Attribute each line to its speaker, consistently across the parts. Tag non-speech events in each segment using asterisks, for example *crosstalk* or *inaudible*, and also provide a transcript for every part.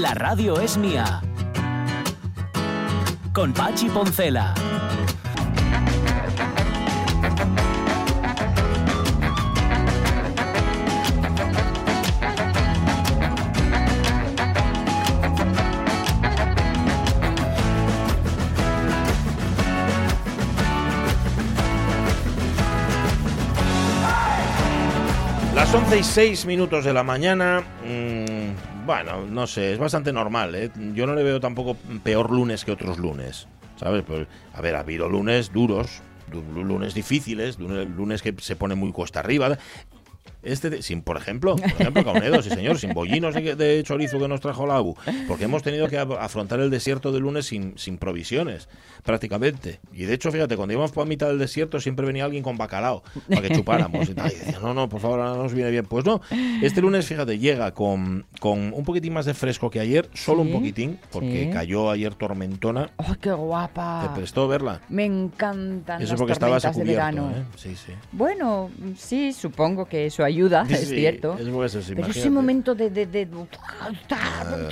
Speaker 1: La radio es mía. Con Pachi Poncela.
Speaker 2: Las 11 y 6 minutos de la mañana. mm, bueno, no sé, es bastante normal. ¿eh? Yo no le veo tampoco peor lunes que otros lunes. ¿Sabes? Pues, a ver, ha habido lunes duros, du- lunes difíciles, lunes, lunes que se pone muy cuesta arriba. Este, sin, por ejemplo, por ejemplo, Caunedo, sí señor, sin bollinos de, de chorizo que nos trajo la ABU, porque hemos tenido que af- afrontar el desierto de lunes sin, sin provisiones, prácticamente. Y de hecho, fíjate, cuando íbamos por mitad del desierto siempre venía alguien con bacalao para que chupáramos. Y, tal, y decía, no, no, por favor, ahora nos viene bien. Pues no, este lunes, fíjate, llega con, con un poquitín más de fresco que ayer, solo
Speaker 3: Sí,
Speaker 2: un poquitín, porque
Speaker 3: sí.
Speaker 2: cayó ayer tormentona.
Speaker 3: ¡Ay, qué guapa!
Speaker 2: Te prestó verla.
Speaker 3: Me encantan
Speaker 2: Eso
Speaker 3: las
Speaker 2: porque estabas a
Speaker 3: tormentas de
Speaker 2: cubierto,
Speaker 3: verano.
Speaker 2: ¿eh? Sí, sí.
Speaker 3: Bueno, sí, supongo que eso ayuda,
Speaker 2: Sí,
Speaker 3: es cierto.
Speaker 2: es sí,
Speaker 3: Pero ese momento de... de, de-
Speaker 2: Ah,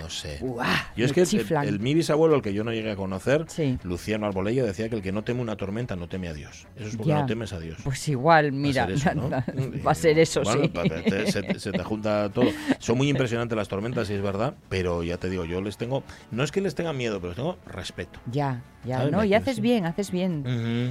Speaker 2: no sé.
Speaker 3: Uah,
Speaker 2: Yo es
Speaker 3: me
Speaker 2: que el, mi bisabuelo, el que yo no llegué a conocer,
Speaker 3: Sí.
Speaker 2: Luciano Arbolella, decía que el que no teme una tormenta no teme a Dios. Eso es porque
Speaker 3: Ya.
Speaker 2: no temes a Dios.
Speaker 3: Pues igual, mira, *laughs*
Speaker 2: va a ser eso, ¿no?
Speaker 3: va a ser eso,
Speaker 2: Bueno,
Speaker 3: sí.
Speaker 2: te- se, se te junta todo. Son muy impresionantes las tormentas, sí es verdad, pero ya te digo, yo les tengo, no es que les tenga miedo, pero les tengo respeto.
Speaker 3: Ya, ya,
Speaker 2: ¿Sabes?
Speaker 3: no, y haces bien, haces bien.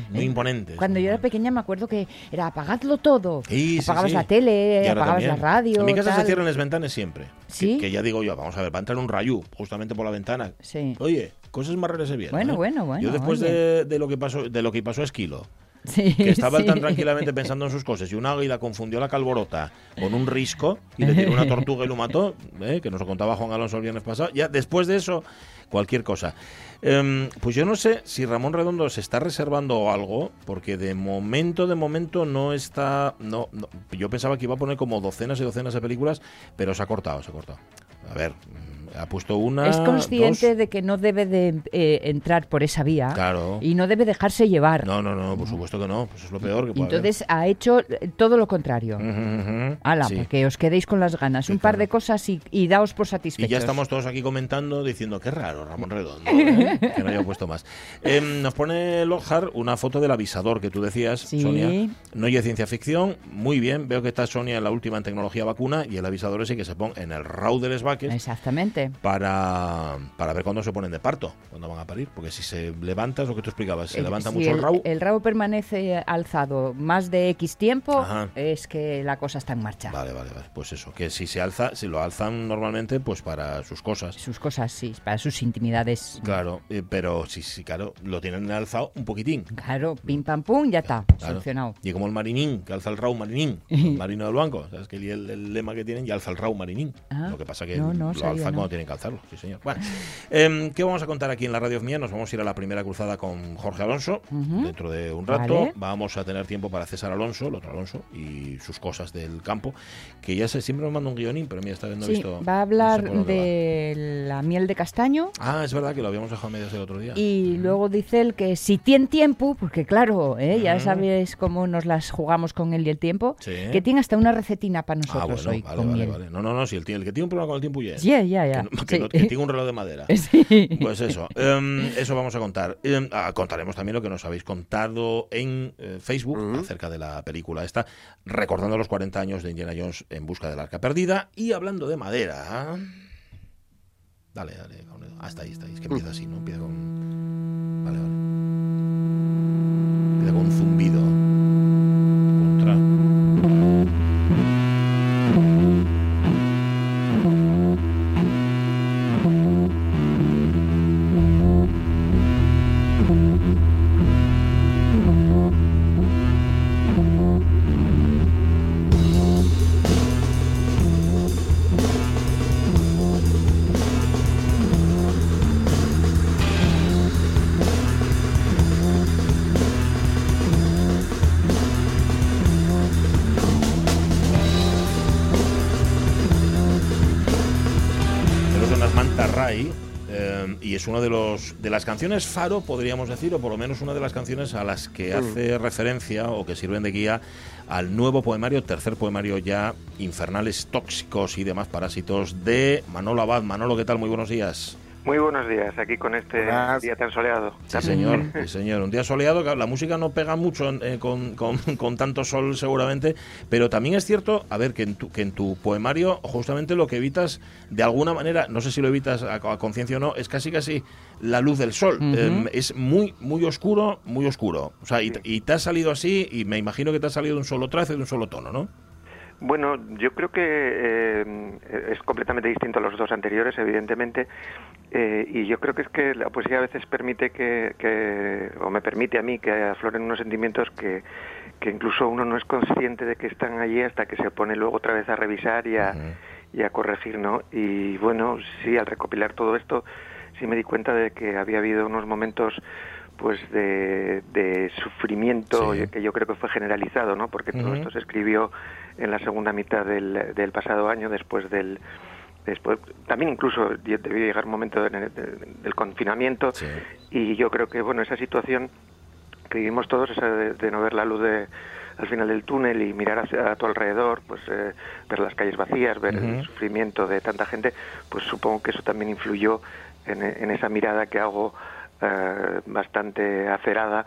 Speaker 2: Muy
Speaker 3: Eh,
Speaker 2: imponentes.
Speaker 3: Cuando yo era pequeña me acuerdo que era apagadlo todo.
Speaker 2: Sí, sí,
Speaker 3: apagabas
Speaker 2: sí.
Speaker 3: la tele, apagabas la radio.
Speaker 2: En mi casa se cierran las ventanas siempre.
Speaker 3: ¿Sí?
Speaker 2: Que, ya digo yo, vamos a ver, va a entrar un rayú justamente por la ventana.
Speaker 3: Sí.
Speaker 2: Oye, cosas más raras se.
Speaker 3: Bueno,
Speaker 2: ¿eh?
Speaker 3: bueno, bueno,
Speaker 2: Yo después de, de lo que pasó, de lo que pasó a Esquilo,
Speaker 3: Sí,
Speaker 2: que estaba él tan
Speaker 3: sí.
Speaker 2: tranquilamente pensando en sus cosas y un águila confundió la calborota con un risco y le tiró una tortuga y lo mató, ¿eh? que nos lo contaba Juan Alonso el viernes pasado. Ya después de eso, cualquier cosa. Em, pues yo no sé si Ramón Redondo se está reservando algo, porque de momento, de momento no está... No, no- yo pensaba que iba a poner como docenas y docenas de películas, pero se ha cortado, se ha cortado. A ver, ha puesto una...
Speaker 3: Es consciente
Speaker 2: dos.
Speaker 3: de que no debe de eh, entrar por esa vía
Speaker 2: Claro.
Speaker 3: y no debe dejarse llevar.
Speaker 2: No, no, no, por supuesto que no. Pues es lo peor que puede haber.
Speaker 3: Entonces ha hecho todo lo contrario.
Speaker 2: Ujú.
Speaker 3: Ala,
Speaker 2: Sí.
Speaker 3: para que os quedéis con las ganas.
Speaker 2: Sí,
Speaker 3: Un par de cosas y, y daos por
Speaker 2: Y
Speaker 3: satisfechos.
Speaker 2: ya estamos todos aquí comentando, diciendo, qué raro, Ramón Redondo, *laughs* ¿eh? que no haya puesto más. Em, nos pone Lohar una foto del avisador que tú decías,
Speaker 3: Sí.
Speaker 2: Sonia. No hay ciencia ficción, muy bien, veo que está Sonia en la última en tecnología vacuna y el avisador ese que se pone en el rau de les vaques
Speaker 3: Exactamente.
Speaker 2: Para, para ver cuándo se ponen de parto, cuándo van a parir, porque si se levanta, es lo que tú explicabas, se levanta
Speaker 3: si
Speaker 2: mucho el rau,
Speaker 3: el rabo permanece alzado más de X tiempo,
Speaker 2: Ajá.
Speaker 3: es que la cosa está en marcha.
Speaker 2: Vale, vale, vale. Pues eso, que si se alza, si lo alzan normalmente, pues para sus cosas.
Speaker 3: Sus cosas, sí, para sus intimidades.
Speaker 2: Claro, eh, pero sí, sí, claro, lo tienen alzado un poquitín.
Speaker 3: Claro, pim pam pum, ya está,
Speaker 2: Claro.
Speaker 3: solucionado.
Speaker 2: Y como el marinín, que alza el rau marinín, *laughs* el marino del banco, ¿sabes? Que el, el lema que tienen, y alza el rau marinín.
Speaker 3: Ah,
Speaker 2: lo que pasa que
Speaker 3: no, no
Speaker 2: lo
Speaker 3: sabía,
Speaker 2: alzan
Speaker 3: no.
Speaker 2: Tienen que alzarlo, sí señor. Bueno, em, ¿qué vamos a contar aquí en la radio mía? Nos vamos a ir a la primera cruzada con Jorge Alonso, dentro de un rato.
Speaker 3: Vale.
Speaker 2: Vamos a tener tiempo para César Alonso, el otro Alonso, y sus cosas del campo, que ya sé, siempre nos manda un guionín, pero mira, esta vez no he
Speaker 3: sí,
Speaker 2: visto...
Speaker 3: va a
Speaker 2: no sé
Speaker 3: hablar de la miel de castaño.
Speaker 2: Ah, es verdad que lo habíamos dejado a medias el otro día.
Speaker 3: Y luego dice él que si tiene tiempo, porque claro, ¿eh? ya sabes cómo nos las jugamos con él y el tiempo,
Speaker 2: Sí.
Speaker 3: que tiene hasta una recetina para
Speaker 2: Ah,
Speaker 3: nosotros
Speaker 2: bueno,
Speaker 3: hoy
Speaker 2: vale,
Speaker 3: con
Speaker 2: vale,
Speaker 3: miel.
Speaker 2: vale. No, no, no, si el, el que tiene un problema con el tiempo ya es.
Speaker 3: Ya, ya,
Speaker 2: Que, *laughs* no- que
Speaker 3: Sí.
Speaker 2: no- que tiene un reloj de madera. *laughs*
Speaker 3: Sí.
Speaker 2: Pues eso, em, eso vamos a contar. Em, ah, contaremos también lo que nos habéis contado en eh, Facebook acerca de la película esta, recordando los 40 años de Indiana Jones en busca del arca perdida y hablando de madera. Dale, dale, Caunedo. Ah, ahí, está ahí. Es que empieza así, ¿no? Empieza con. Vale, vale. Empieza con un zumbido. Las canciones faro, podríamos decir, o por lo menos una de las canciones a las que hace referencia o que sirven de guía al nuevo poemario, tercer poemario ya, Infernales Tóxicos y demás parásitos, de Manolo Abad. Manolo, ¿qué tal? Muy buenos días.
Speaker 4: Muy buenos días, aquí con este día tan soleado.
Speaker 2: Sí, señor, *laughs* sí, señor. Un día soleado, que la música no pega mucho eh, con, con, *laughs* con, tanto sol seguramente, pero también es cierto, a ver, que en, tu, que en tu poemario justamente lo que evitas, de alguna manera, no sé si lo evitas a, a conciencia o no, es casi casi la luz del sol. Uh -huh. eh, es muy, muy oscuro, muy oscuro. O sea, y, y te ha salido así, y me imagino que te ha salido de un solo trazo, de un solo tono, ¿no?
Speaker 4: Bueno, yo creo que eh, es completamente distinto a los dos anteriores, evidentemente, eh, y yo creo que es que la poesía a veces permite que, que, o me permite a mí que afloren unos sentimientos que, que incluso uno no es consciente de que están allí hasta que se pone luego otra vez a revisar y a, uh -huh. y a corregir, ¿no? Y bueno, sí, al recopilar todo esto, sí me di cuenta de que había habido unos momentos pues de, de sufrimiento sí. que yo creo que fue generalizado, ¿no? Porque todo uh -huh. esto se escribió en la segunda mitad del, del pasado año, después del después también incluso debió llegar un momento de, de, del confinamiento sí. y yo creo que bueno esa situación que vivimos todos esa de, no ver la luz de al final del túnel y mirar hacia a tu alrededor, pues eh, ver las calles vacías, ver uh -huh. el sufrimiento de tanta gente, pues supongo que eso también influyó en, en esa mirada que hago eh, bastante acerada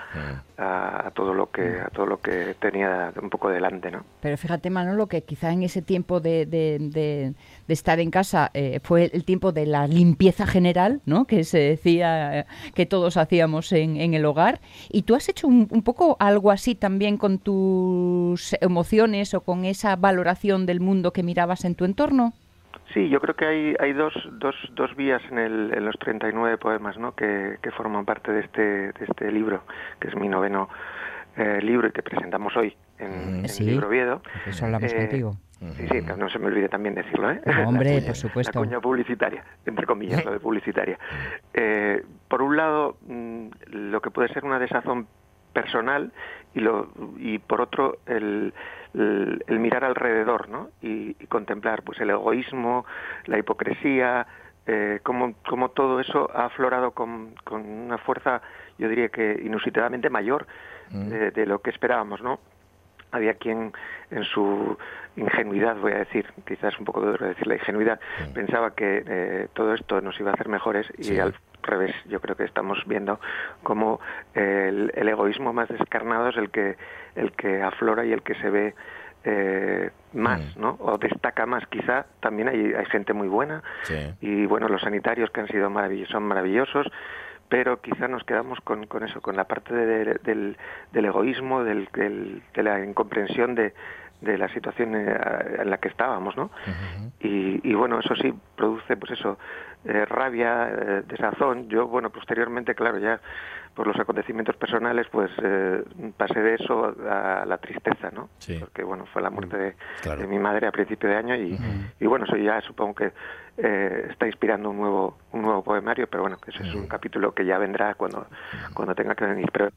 Speaker 4: a, a, todo lo que a todo lo que tenía un poco delante, ¿no?
Speaker 3: Pero fíjate Manolo que quizá en ese tiempo de, de, de, de estar en casa eh, fue el tiempo de la limpieza general, ¿no? Que se decía eh, que todos hacíamos en, en, el hogar y tú has hecho un, un, poco algo así también con tus emociones o con esa valoración del mundo que mirabas en tu entorno.
Speaker 4: Sí, yo creo que hay, hay dos, dos, dos vías en, el, en los 39 poemas ¿no? que, que forman parte de este, de este libro, que es mi noveno eh, libro y que presentamos hoy en,
Speaker 3: sí,
Speaker 4: en Libro Viedo.
Speaker 3: Eso hablamos eh, contigo.
Speaker 4: Sí, sí, no se me olvide también decirlo, ¿eh?
Speaker 3: Hombre,
Speaker 4: cuña,
Speaker 3: por supuesto.
Speaker 4: La cuña publicitaria, entre comillas, lo de publicitaria. *laughs* Eh, por un lado, mm, lo que puede ser una desazón personal y, lo, y por otro, el, el, el mirar alrededor, ¿no? Y, y, contemplar, pues, el egoísmo, la hipocresía, eh, cómo, cómo todo eso ha aflorado con, con una fuerza, yo diría que inusitadamente mayor mm. de, de lo que esperábamos, ¿no? había quien en su ingenuidad, voy a decir, quizás un poco duro decir la ingenuidad, sí. pensaba que eh, todo esto nos iba a hacer mejores y sí. al revés, yo creo que estamos viendo cómo el, el, egoísmo más descarnado es el que, el que aflora y el que se ve eh, más, mm. ¿no? O destaca más, quizá. También hay, hay gente muy buena sí. y bueno, los sanitarios que han sido maravillosos, son maravillosos pero quizá nos quedamos con, con eso, con la parte de, de, del, del, egoísmo, del, del, de la incomprensión de, de la situación eh, en la que estábamos, ¿no? Uh -huh. y, y, bueno, eso sí produce, pues eso, eh, rabia, eh, desazón. Yo, bueno, posteriormente, claro, ya por los acontecimientos personales, pues eh, pasé de eso a la tristeza, ¿no? Sí. Porque, bueno, fue la muerte de, claro. de mi madre a principio de año y, uh -huh. y bueno, eso ya supongo que eh, está inspirando un nuevo un nuevo poemario, pero bueno, ese uh -huh. es un capítulo que ya vendrá cuando, cuando tenga que venir. Pero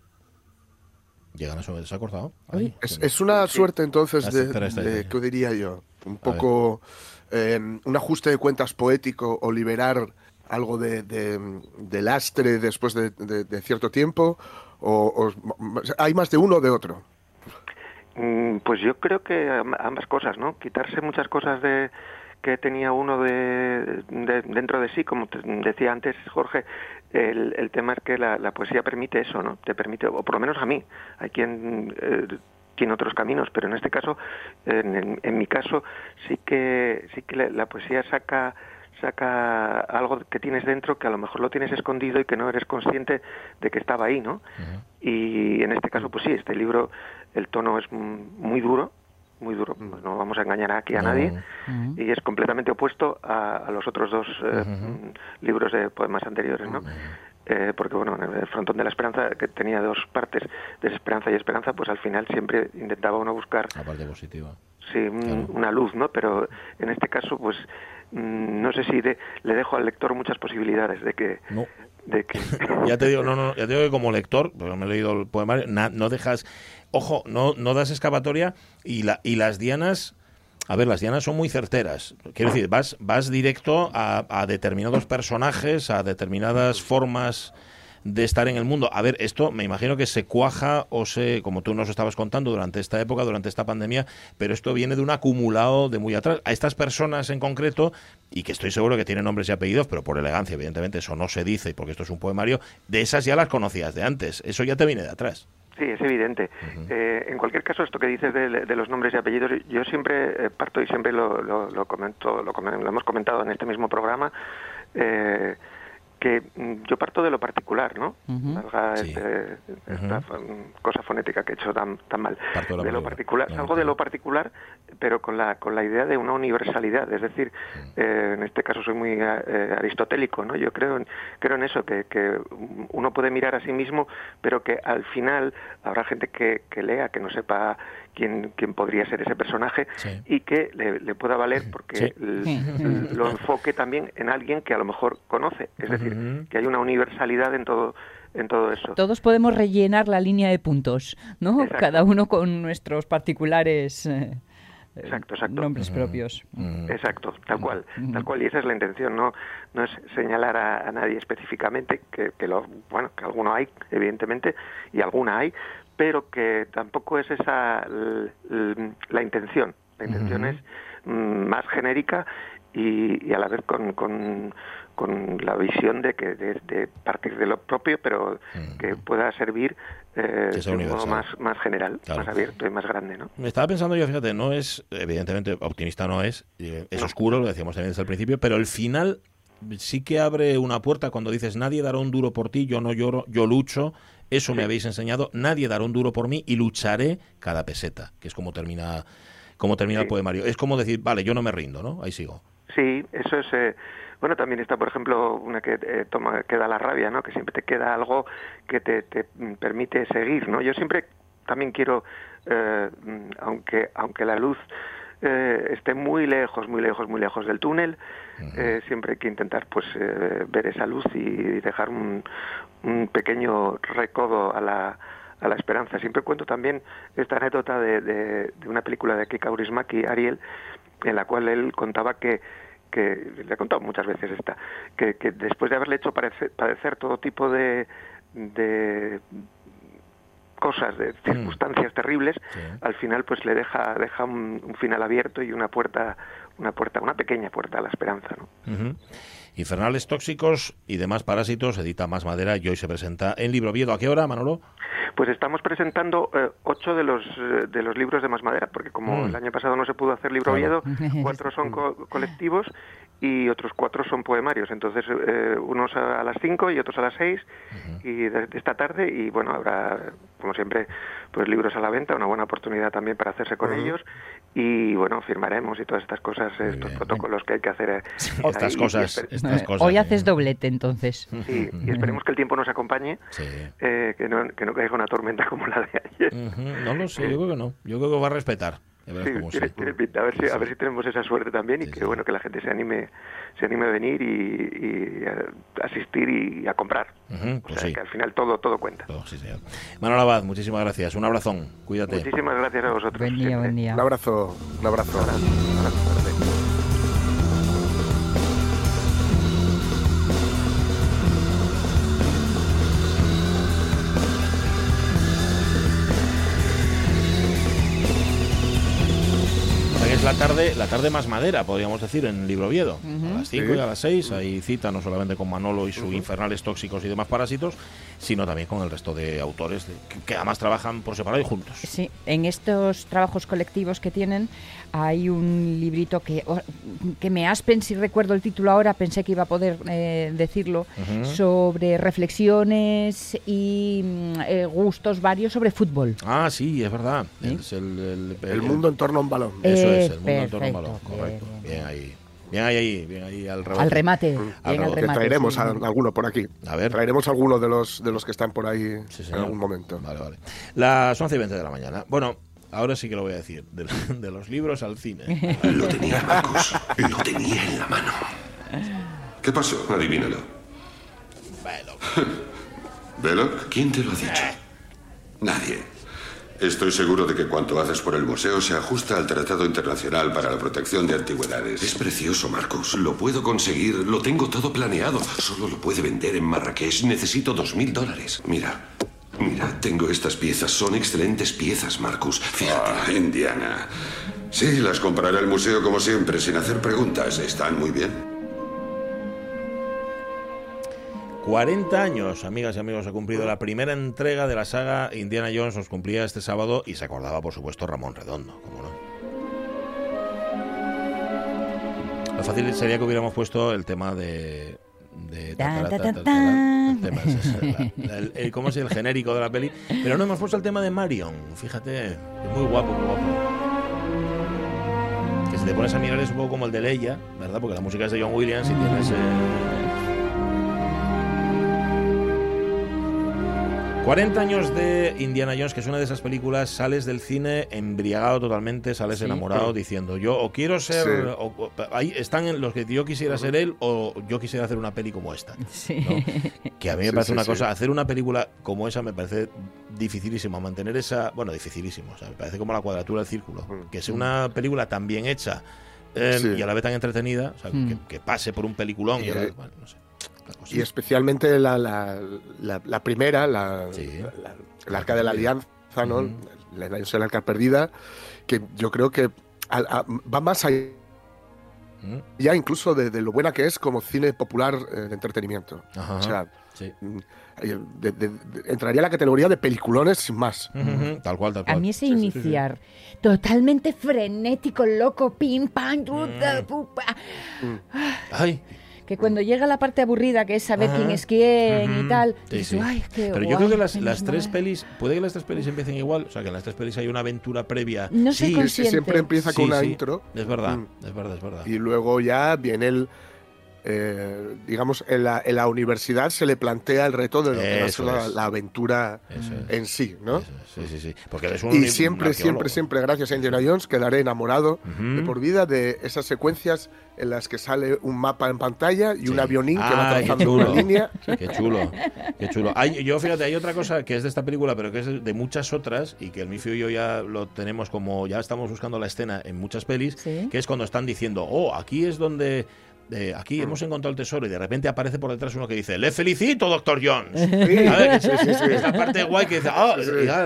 Speaker 2: llegan a su vez, ¿se ha cortado?
Speaker 5: Es, es, una sí. suerte entonces de, de, ¿qué diría yo? Un poco eh, un ajuste de cuentas poético o liberar algo de, de, lastre después de, cierto tiempo o, hay más de uno o de otro.
Speaker 4: Mm, pues yo creo que ambas cosas, ¿no? Quitarse muchas cosas de que tenía uno de, de, dentro de sí, como te decía antes Jorge, el, el tema es que la, la, poesía permite eso, ¿no? Te permite, o por lo menos a mí, hay quien eh, tiene otros caminos, pero en este caso, en, en, en mi caso, sí que sí que la, la, poesía saca saca algo que tienes dentro que a lo mejor lo tienes escondido y que no eres consciente de que estaba ahí, ¿no? Uh -huh. Y en este caso, pues sí, este libro, el tono es muy duro, muy duro, pues no vamos a engañar aquí a nadie, uh -huh. y es completamente opuesto a, a los otros dos eh, uh -huh. libros de poemas anteriores, ¿no? Eh, porque bueno, el frontón de la esperanza, que tenía dos partes, desesperanza y esperanza, pues al final siempre intentaba uno buscar...
Speaker 2: La parte positiva.
Speaker 4: Sí, claro. una luz, ¿no? Pero en este caso, pues mm, no sé si de, le dejo al lector muchas posibilidades de que...
Speaker 2: No. De que... *laughs* ya te digo, no, no, ya te digo que como lector, porque me he leído el poemario, na, no dejas, ojo, no, no das escapatoria y, la, y las dianas a ver, las dianas son muy certeras. Quiero decir, vas, vas directo a, a determinados personajes, a determinadas formas de estar en el mundo. A ver, esto me imagino que se cuaja o se, como tú nos estabas contando durante esta época, durante esta pandemia, pero esto viene de un acumulado de muy atrás. A estas personas en concreto, y que estoy seguro que tienen nombres y apellidos, pero por elegancia, evidentemente, eso no se dice, porque esto es un poemario, de esas ya las conocías de antes. Eso ya te viene de atrás.
Speaker 4: Sí, es evidente. Eh, en cualquier caso, esto que dices de, los nombres y apellidos, yo siempre eh, parto y siempre lo, lo, comento, lo, lo, hemos comentado en este mismo programa. Eh, que mm, yo parto de lo particular, ¿no? Este, esta cosa fonética que he hecho tan, tan mal. de, lo particular, salgo de lo particular, pero con la, con la idea de una universalidad. Es decir, eh, en este caso soy muy eh, aristotélico, ¿no? Yo creo en, creo en eso, que, que uno puede mirar a sí mismo, pero que al final habrá gente que, que lea, que no sepa quién, quién podría ser ese personaje y que le, pueda valer porque lo enfoque también en alguien que a lo mejor conoce. Es decir, que hay una universalidad en todo en todo eso.
Speaker 3: Todos podemos rellenar la línea de puntos, ¿no? Cada uno con nuestros particulares eh, exacto, exacto. nombres propios.
Speaker 4: Exacto, tal cual, tal cual. Y esa es la intención, no, no es señalar a, nadie específicamente, que, que, lo, bueno, que alguno hay, evidentemente, y alguna hay, pero que tampoco es esa la intención. La intención es mm, más genérica y, a la vez con, con, la visión de que de, partir de lo propio, pero que pueda servir eh, de un modo más, más general, más abierto y más grande. ¿no?
Speaker 2: Me estaba pensando yo, fíjate, no es, evidentemente, optimista no es, es oscuro, lo decíamos también desde el principio, pero el final sí que abre una puerta cuando dices nadie dará un duro por ti, yo no lloro, yo lucho eso me habéis enseñado. Nadie dará un duro por mí y lucharé cada peseta, que es como termina, como termina el poemario. Es como decir, vale, yo no me rindo, ¿no? Ahí sigo.
Speaker 4: Sí, eso es. Eh, bueno, también está, por ejemplo, una que eh, toma, queda la rabia, ¿no? Que siempre te queda algo que te, te permite seguir, ¿no? Yo siempre también quiero, eh, aunque aunque la luz eh, esté muy lejos, muy lejos, muy lejos del túnel, eh, siempre hay que intentar pues eh, ver esa luz y dejar un, un pequeño recodo a la, a la esperanza. Siempre cuento también esta anécdota de, de, una película de Kika Urismaki, Ariel, en la cual él contaba que que le he contado muchas veces esta, que, que después de haberle hecho padecer, padecer todo tipo de, de cosas, de mm. circunstancias terribles, al final pues le deja, deja un, final abierto y una puerta, una puerta, una pequeña puerta a la esperanza. ¿no?
Speaker 2: Infernales tóxicos y demás parásitos, edita Más Madera y hoy se presenta en Libro Viedo. ¿A qué hora, Manolo?
Speaker 4: Pues estamos presentando eh, ocho de los, eh, de los libros de Más Madera, porque como mm. el año pasado no se pudo hacer Libro Viedo, *laughs* cuatro son colectivos y otros cuatro son poemarios. Entonces, eh, unos a las cinco y otros a las seis y de, esta tarde. Y bueno, habrá, como siempre, pues libros a la venta, una buena oportunidad también para hacerse con ellos. Y bueno, firmaremos y todas estas cosas, estos protocolos que hay que hacer. Eh,
Speaker 2: estas, cosas,
Speaker 3: Hoy haces doblete, entonces.
Speaker 4: Sí, y esperemos que el tiempo nos acompañe, eh, que, no, que no caiga una tormenta como la de ayer.
Speaker 2: No lo sé, yo creo que no. Yo creo que va a respetar.
Speaker 4: Sí, tiene, pinta. A ver, si, a ver si tenemos esa suerte también y que bueno que la gente se anime se anime a venir y, a asistir y a comprar. Pues que al final todo todo cuenta.
Speaker 2: sí, señor. Manuel Abad, muchísimas gracias. Un abrazón. Cuídate.
Speaker 4: Muchísimas gracias a vosotros.
Speaker 3: Buen día, buen día.
Speaker 5: Un abrazo. Un abrazo. Un
Speaker 2: abrazo. la tarde, la tarde más madera, podríamos decir, en Libro Viedo. A las 5 y a las 6 hay cita no solamente con Manolo y sus infernales tóxicos y demás parásitos, sino también con el resto de autores que, además trabajan por separado y juntos.
Speaker 3: Sí, en estos trabajos colectivos que tienen hay un librito que, que me aspen, si recuerdo el título ahora, pensé que iba a poder eh, decirlo, sobre reflexiones y mm, eh, gustos varios sobre fútbol.
Speaker 2: Ah, sí, es verdad.
Speaker 5: el, mundo en torno a un balón.
Speaker 2: Eso es, el mundo en torno a un balón, correcto. Bien ahí. Bien ahí, bien ahí al remate.
Speaker 3: Al remate. Mm.
Speaker 5: traeremos alguno por aquí. A ver. Traeremos alguno de los, de los que están por ahí en algún momento.
Speaker 2: Vale, vale. Las 11 y 20 de la mañana. Bueno, ahora sí que lo voy a decir. *laughs* De, los libros al cine. *laughs*
Speaker 6: Lo tenía, Marcos. Lo tenía en la mano. ¿Qué pasó? Adivínalo.
Speaker 2: Veloc. *laughs*
Speaker 6: ¿Veloc? ¿Quién te lo ha dicho? Nadie. Estoy seguro de que cuanto haces por el museo se ajusta al Tratado Internacional para la Protección de Antigüedades. Es precioso, Marcos. Lo puedo conseguir. Lo tengo todo planeado. Solo lo puede vender en Marrakech. Necesito dos mil dólares. Mira. Mira, tengo estas piezas. Son excelentes piezas, Marcus. Fíjate. Ah, Indiana. Sí, las compraré al museo como siempre, sin hacer preguntas. Están muy bien.
Speaker 2: 40 años, amigas y amigos, ha cumplido la primera entrega de la saga Indiana Jones, os cumplía este sábado y se acordaba, por supuesto, Ramón Redondo, ¿cómo no? Lo fácil sería que hubiéramos puesto el tema de... ¿Cómo es el genérico de la peli? Pero no hemos puesto el tema de Marion, fíjate, es muy guapo, muy guapo. Que si te pones a mirar es un poco como el de Leia, ¿verdad? Porque la música es de John Williams y tienes... 40 años de Indiana Jones, que es una de esas películas, sales del cine embriagado totalmente, sales enamorado diciendo yo o quiero ser, ahí están los que yo quisiera ser él o yo quisiera hacer una peli como esta. Que a mí me parece una cosa, hacer una película como esa me parece dificilísimo, mantener esa, bueno, dificilísimo, o sea, me parece como la cuadratura del círculo, que sea una película tan bien hecha em, y a la vez tan entretenida, que, pase por un peliculón y, no sé.
Speaker 5: Y especialmente la, la, la, primera, la, la, Arca de la Alianza, ¿no? La, la Arca Perdida, que yo creo que va más allá ya incluso de, lo buena que es como cine popular eh, de entretenimiento. o sea, mm, eh, entraría en la categoría de peliculones sin más.
Speaker 2: Tal cual, tal cual.
Speaker 3: A mí ese iniciar totalmente frenético, loco, pim, pam,
Speaker 2: mm. Ay
Speaker 3: que cuando llega la parte aburrida, que es saber quién es quién y tal, Ay,
Speaker 2: Pero yo creo que las, las tres pelis, puede que las tres pelis empiecen igual, o sea, que en las tres pelis hay una aventura previa.
Speaker 3: No sí,
Speaker 5: siempre empieza con una intro.
Speaker 2: Es verdad, mm. es verdad, es verdad.
Speaker 5: Y luego ya viene el eh, digamos, en la, en la, universidad se le plantea el reto de lo que es la, aventura en sí, ¿no?
Speaker 2: Sí, sí, sí. Porque
Speaker 5: y siempre, siempre, siempre, gracias a Indiana Jones, quedaré enamorado de por vida de esas secuencias en las que sale un mapa en pantalla y un avionín que va trazando una línea.
Speaker 2: Qué chulo, qué chulo. Hay, yo, fíjate, hay otra cosa que es de esta película, pero que es de muchas otras, y que el Mifio y yo ya lo tenemos como, ya estamos buscando la escena en muchas pelis, que es cuando están diciendo, oh, aquí es donde aquí hemos encontrado el tesoro y de repente aparece por detrás uno que dice, le felicito, doctor Jones. Es la parte guay que dice, oh,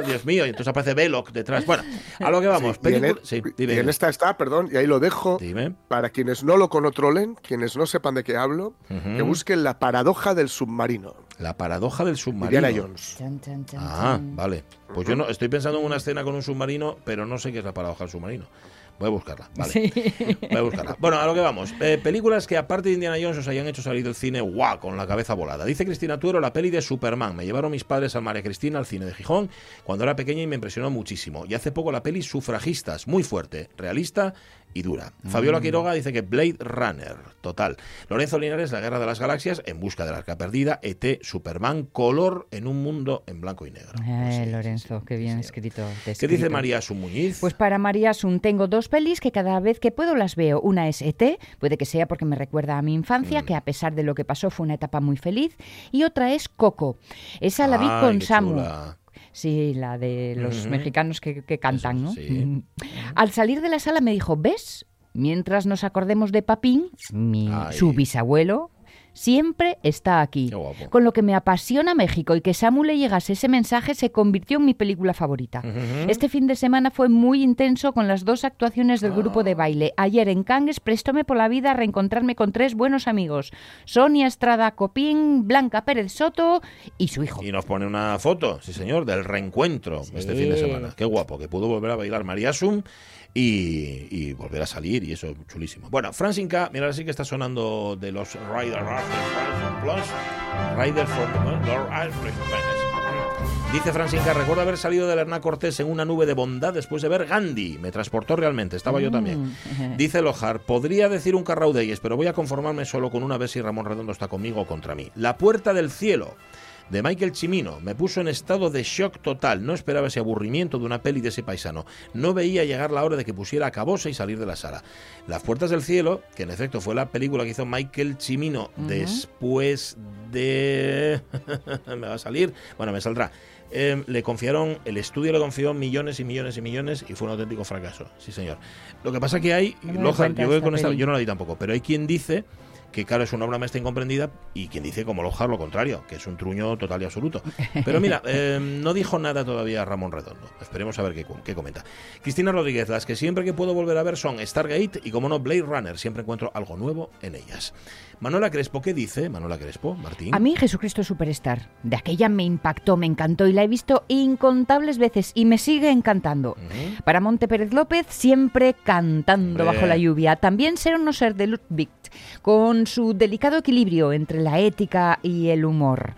Speaker 2: Dios mío, y entonces aparece Belloc detrás. Bueno, a lo que vamos.
Speaker 5: y, en, esta está, perdón, y ahí lo dejo, para quienes no lo controlen, quienes no sepan de qué hablo, que busquen la paradoja del submarino.
Speaker 2: La paradoja del submarino.
Speaker 5: Indiana Jones.
Speaker 2: ah, vale. Pues yo no estoy pensando en una escena con un submarino, pero no sé qué es la paradoja del submarino. Voy a buscarla, vale. Voy a buscarla. Bueno, a lo que vamos. Eh, películas que aparte de Indiana Jones os hayan hecho salir del cine, guau, con la cabeza volada. Dice Cristina Tuero, la peli de Superman. Me llevaron mis padres al María Cristina al cine de Gijón cuando era pequeña y me impresionó muchísimo. Y hace poco la peli Sufragistas, muy fuerte, realista y dura. Fabiola mm. Quiroga dice que Blade Runner, total. Lorenzo Linares, La Guerra de las Galaxias, En Busca de la Arca Perdida, ET, Superman, Color en un mundo en blanco y negro.
Speaker 3: Eh, Lorenzo, qué bien escrito,
Speaker 2: ¿Qué dice María Sumuñiz?
Speaker 3: Pues para María Sun tengo dos pelis que cada vez que puedo las veo. Una es ET, puede que sea porque me recuerda a mi infancia, mm. que a pesar de lo que pasó fue una etapa muy feliz. Y otra es Coco. Esa la vi con Samu. Sí, la de los mexicanos que, cantan, ¿no? Al salir de la sala me dijo, ¿ves? Mientras nos acordemos de Papín, mi, su bisabuelo, siempre está aquí. Con lo que me apasiona México y que Samu le llegase ese mensaje se convirtió en mi película favorita. Este fin de semana fue muy intenso con las dos actuaciones del grupo de baile. Ayer en Cangues prestóme por la vida a reencontrarme con tres buenos amigos. Sonia Estrada Copín, Blanca Pérez Soto y su hijo.
Speaker 2: Y nos pone una foto, sí señor, del reencuentro este fin de semana. Qué guapo, que pudo volver a bailar María Sum y, volver a salir y eso chulísimo. Bueno, Francinca, mira, ahora sí que está sonando de los Rider Plus, Rider for Dice Francinca, recuerdo haber salido de Hernán Cortés en una nube de bondad después de ver Gandhi. Me transportó realmente, estaba yo también. Mm. *laughs* Dice Lojar, podría decir un Carraudeyes, pero voy a conformarme solo con una vez si Ramón Redondo está conmigo o contra mí. La puerta del cielo de Michael Chimino me puso en estado de shock total. No esperaba ese aburrimiento de una peli de ese paisano. No veía llegar la hora de que pusiera a cabosa y salir de la sala. Las Puertas del Cielo, que en efecto fue la película que hizo Michael Chimino después de... *laughs* me va a salir... Bueno, me saldrá eh, le confiaron, el estudio le confió millones y millones y millones y fue un auténtico fracaso. Sí, señor. Lo que pasa que hay, yo, con esta, yo no la di tampoco, pero hay quien dice que claro es una obra maestra incomprendida y quien dice como Lojar lo contrario, que es un truño total y absoluto. Pero mira, *laughs* eh, no dijo nada todavía Ramón Redondo. Esperemos a ver qué, qué, comenta. Cristina Rodríguez, las que siempre que puedo volver a ver son Stargate y como no Blade Runner, siempre encuentro algo nuevo en ellas. Manuela Crespo, ¿qué dice Manuela Crespo, Martín?
Speaker 3: A mí Jesucristo Superstar. De aquella me impactó, me encantó y la he visto incontables veces y me sigue encantando. Para Monte Pérez López, siempre cantando bajo la lluvia. También Ser o no ser de Ludwig, con su delicado equilibrio entre la ética y el humor.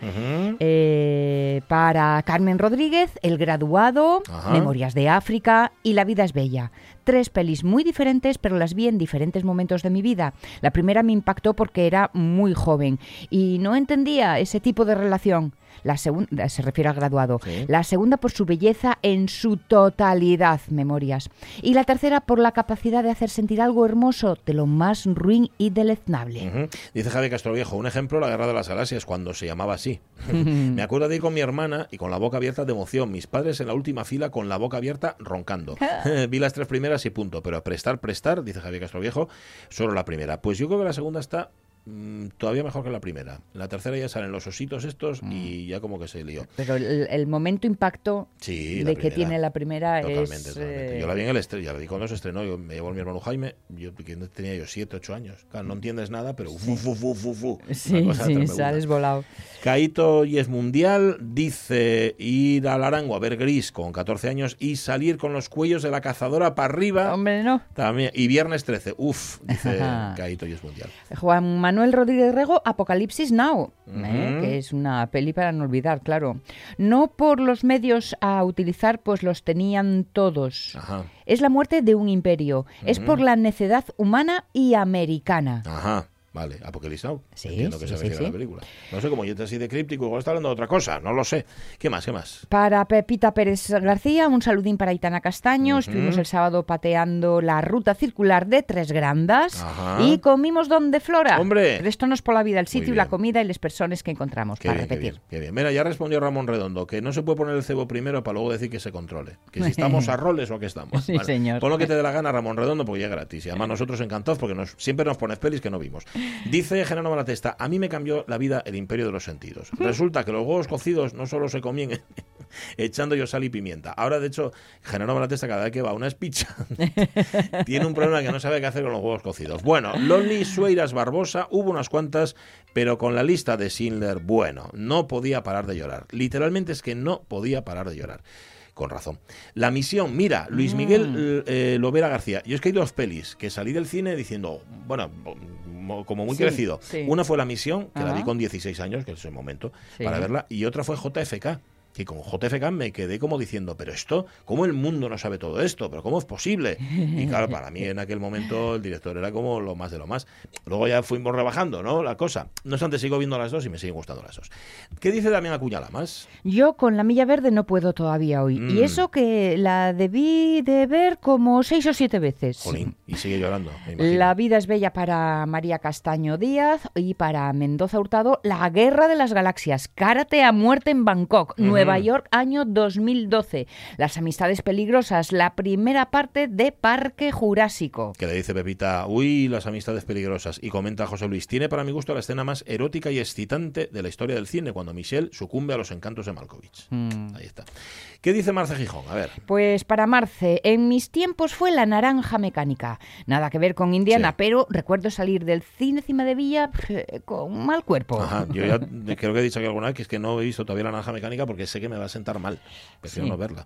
Speaker 3: Eh, para Carmen Rodríguez, El graduado, Memorias de África y La vida es bella tres pelis muy diferentes, pero las vi en diferentes momentos de mi vida. La primera me impactó porque era muy joven y no entendía ese tipo de relación la segunda se refiere al graduado, la segunda por su belleza en su totalidad, memorias, y la tercera por la capacidad de hacer sentir algo hermoso de lo más ruin y deleznable.
Speaker 2: Dice Javi Castroviejo, un ejemplo, la Guerra de las Galaxias, cuando se llamaba así. *laughs* Me acuerdo de ir con mi hermana y con la boca abierta de emoción, mis padres en la última fila con la boca abierta roncando. *laughs* *laughs* Vi las tres primeras y punto, pero a prestar, prestar, dice Javier Castroviejo, solo la primera. Pues yo creo que la segunda está Mm, todavía mejor que la primera. la tercera ya salen los ositos estos y mm. ya como que se lió.
Speaker 3: Pero el, momento impacto de que tiene la primera es...
Speaker 2: Eh, yo la vi en el estreno, ya la vi cuando se estrenó, yo me llevó mi hermano Jaime, yo tenía yo 7, 8 años. Claro, no entiendes nada, pero fu, fu, fu, fu, fu.
Speaker 3: Sí, sí, sales volado.
Speaker 2: Caito y es mundial, dice ir al Arango a ver Gris con 14 años y salir con los cuellos de la cazadora para arriba.
Speaker 3: Hombre, no.
Speaker 2: También. Y viernes 13, uff, dice *laughs* Caito y es mundial.
Speaker 3: Juan Manuel Rodríguez Rego, Apocalipsis Now, ¿eh? que es una peli para no olvidar, claro. No por los medios a utilizar, pues los tenían todos. Es la muerte de un imperio. Es por la necedad humana y americana.
Speaker 2: Ajá. Vale, Apocalipsis Now. Sí, Entiendo que se sí, la película. No sé, como yo te así de críptico, igual está hablando de otra cosa, no lo sé. ¿Qué más, qué más?
Speaker 3: Para Pepita Pérez García, un saludín para Itana Castaño. Estuvimos el sábado pateando la ruta circular de Tres Grandas y comimos donde Flora.
Speaker 2: ¡Hombre!
Speaker 3: Esto nos por la vida, el sitio y la comida y las personas que encontramos, para repetir.
Speaker 2: Qué bien, Mira, ya respondió Ramón Redondo, que no se puede poner el cebo primero para luego decir que se controle. Que si *laughs* estamos a roles o que estamos.
Speaker 3: Sí, señor.
Speaker 2: Pon lo que te dé la gana, Ramón Redondo, porque ya es gratis. Y además nosotros encantados porque nos, siempre nos pones pelis que no vimos. Dice General la testa a mí me cambió la vida el imperio de los sentidos. Resulta que los huevos cocidos no solo se comían *laughs* echando yo sal y pimienta. Ahora, de hecho, la testa cada vez que va a una espicha *laughs* tiene un problema que no sabe qué hacer con los huevos cocidos. Bueno, Loli Sueiras Barbosa, hubo unas cuantas, pero con la lista de Schindler, bueno, no podía parar de llorar. Literalmente es que no podía parar de llorar con razón. La misión, mira, Luis Miguel mm. eh, Lovera García. Yo es que hay dos pelis que salí del cine diciendo, bueno, como muy crecido. Una fue La Misión, que la vi con 16 años, que es el momento, para verla, y otra fue JFK que con JFK me quedé como diciendo, pero esto, ¿cómo el mundo no sabe todo esto? ¿Pero cómo es posible? Y claro, para mí en aquel momento el director era como lo más de lo más. Luego ya fuimos rebajando, ¿no? La cosa. No obstante, sigo viendo las dos y me siguen gustando las dos. ¿Qué dice Damián Acuñala más?
Speaker 3: Yo con La Milla Verde no puedo todavía hoy. Y mm. eso que la debí de ver como seis o siete veces.
Speaker 2: Jolín, y sigue llorando.
Speaker 3: La vida es bella para María Castaño Díaz y para Mendoza Hurtado. La Guerra de las Galaxias. Cárate a muerte en Bangkok. Nueva York, año 2012. Las amistades peligrosas, la primera parte de Parque Jurásico.
Speaker 2: Que le dice Pepita, uy, las amistades peligrosas. Y comenta José Luis, tiene para mi gusto la escena más erótica y excitante de la historia del cine, cuando Michelle sucumbe a los encantos de Malkovich. Mm. Ahí está. ¿Qué dice Marce Gijón? A ver.
Speaker 3: Pues para Marce, en mis tiempos fue la naranja mecánica. Nada que ver con Indiana, pero recuerdo salir del cine Cima de Villa con mal cuerpo.
Speaker 2: Ajá, yo ya *laughs* creo que he dicho aquí alguna vez que es que no he visto todavía la naranja mecánica porque sé que me va a sentar mal. Prefiero no verla.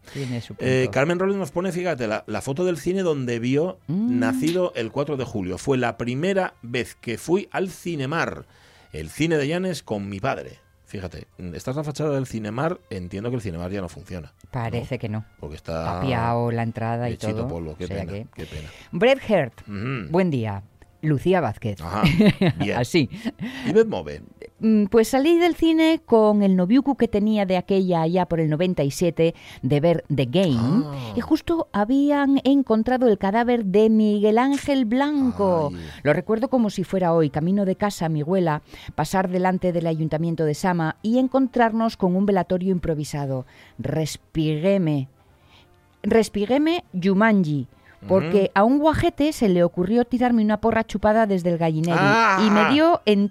Speaker 2: Eh, Carmen Rollins nos pone, fíjate, la, foto del cine donde vio mm. nacido el 4 de julio. Fue la primera vez que fui al Cinemar, el cine de Llanes, con mi padre. Fíjate, esta es la fachada del Cinemar, entiendo que el Cinemar ya no funciona.
Speaker 3: Parece que no.
Speaker 2: Porque está...
Speaker 3: Tapiado la entrada y todo.
Speaker 2: polvo, qué, pena, qué pena.
Speaker 3: Brett Hurt, buen día. Lucía Vázquez.
Speaker 2: Ajá, bien. *laughs*
Speaker 3: Así.
Speaker 2: Ivette Move.
Speaker 3: Mm, pues salí del cine con el noviuku que tenía de aquella allá por el 97 de ver The Game
Speaker 2: Ah.
Speaker 3: y justo habían encontrado el cadáver de Miguel Ángel Blanco.
Speaker 2: Ay.
Speaker 3: Lo recuerdo como si fuera hoy, camino de casa a mi abuela, pasar delante del ayuntamiento de Sama y encontrarnos con un velatorio improvisado. Respigueme. Respigueme Yumanji. Porque a un guajete se le ocurrió tirarme una porra chupada desde el gallinero
Speaker 2: Ah.
Speaker 3: y me dio en.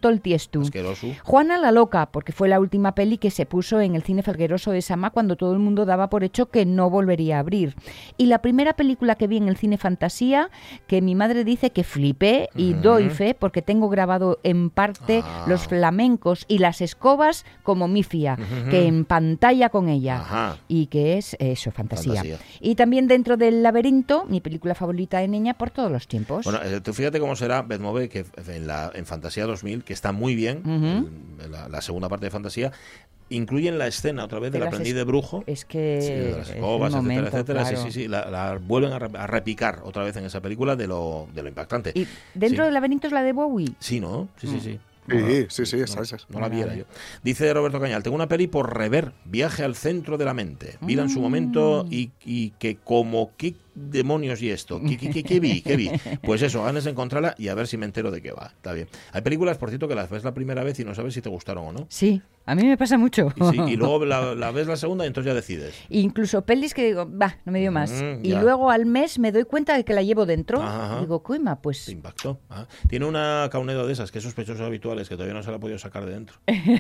Speaker 2: Asqueroso.
Speaker 3: Juana la Loca, porque fue la última peli que se puso en el cine felgueroso de Sama cuando todo el mundo daba por hecho que no volvería a abrir. Y la primera película que vi en el cine fantasía, que mi madre dice que flipé y doy fe porque tengo grabado en parte
Speaker 2: Ah.
Speaker 3: los flamencos y las escobas como Mifia, que en pantalla con ella.
Speaker 2: Ajá.
Speaker 3: Y que es eso, fantasía.
Speaker 2: Fantasía.
Speaker 3: Y también dentro del laberinto, mi película favorita de niña por todos los tiempos.
Speaker 2: Bueno, eh, tú fíjate cómo será Betmove, que en, la, en Fantasía 2000, que está muy bien, la, la segunda parte de Fantasía, incluyen la escena otra vez
Speaker 3: De
Speaker 2: del
Speaker 3: las
Speaker 2: aprendiz
Speaker 3: es-
Speaker 2: de brujo.
Speaker 3: es que
Speaker 2: Sí, de las escobas, etcétera,
Speaker 3: momento,
Speaker 2: etcétera.
Speaker 3: claro.
Speaker 2: Sí, sí, sí. La, la vuelven a, re- a repicar otra vez en esa película de lo, de lo impactante.
Speaker 3: Y dentro
Speaker 2: Sí.
Speaker 3: del laberinto es la de Bowie.
Speaker 2: Sí, ¿no? Sí, sí, sí.
Speaker 5: Sí,
Speaker 2: No,
Speaker 5: sí, sí,
Speaker 2: no,
Speaker 5: esa, esa.
Speaker 2: No la viera yo. Dice Roberto Cañal, tengo una peli por rever, Viaje al centro de la mente. Vila en su momento y, y que como, ¿qué demonios y esto? ¿Qué, qué, qué- qué vi? ¿Qué vi? Pues eso, ganas de encontrarla y a ver si me entero de qué va. Está bien. Hay películas, por cierto, que las ves la primera vez y no sabes si te gustaron o no.
Speaker 3: Sí, a mí me pasa mucho.
Speaker 2: Y, sí, y luego la, la ves la segunda y entonces ya decides.
Speaker 3: Incluso pelis que digo, va, no me dio más.
Speaker 2: Mm,
Speaker 3: y luego al mes me doy cuenta de que la llevo dentro.
Speaker 2: Ajá, ajá.
Speaker 3: Digo, coima, pues
Speaker 2: Te impactó. Ah, Tiene una caunedo de esas, que es sospechosos habituales, que todavía no se la ha podido sacar de dentro. *laughs*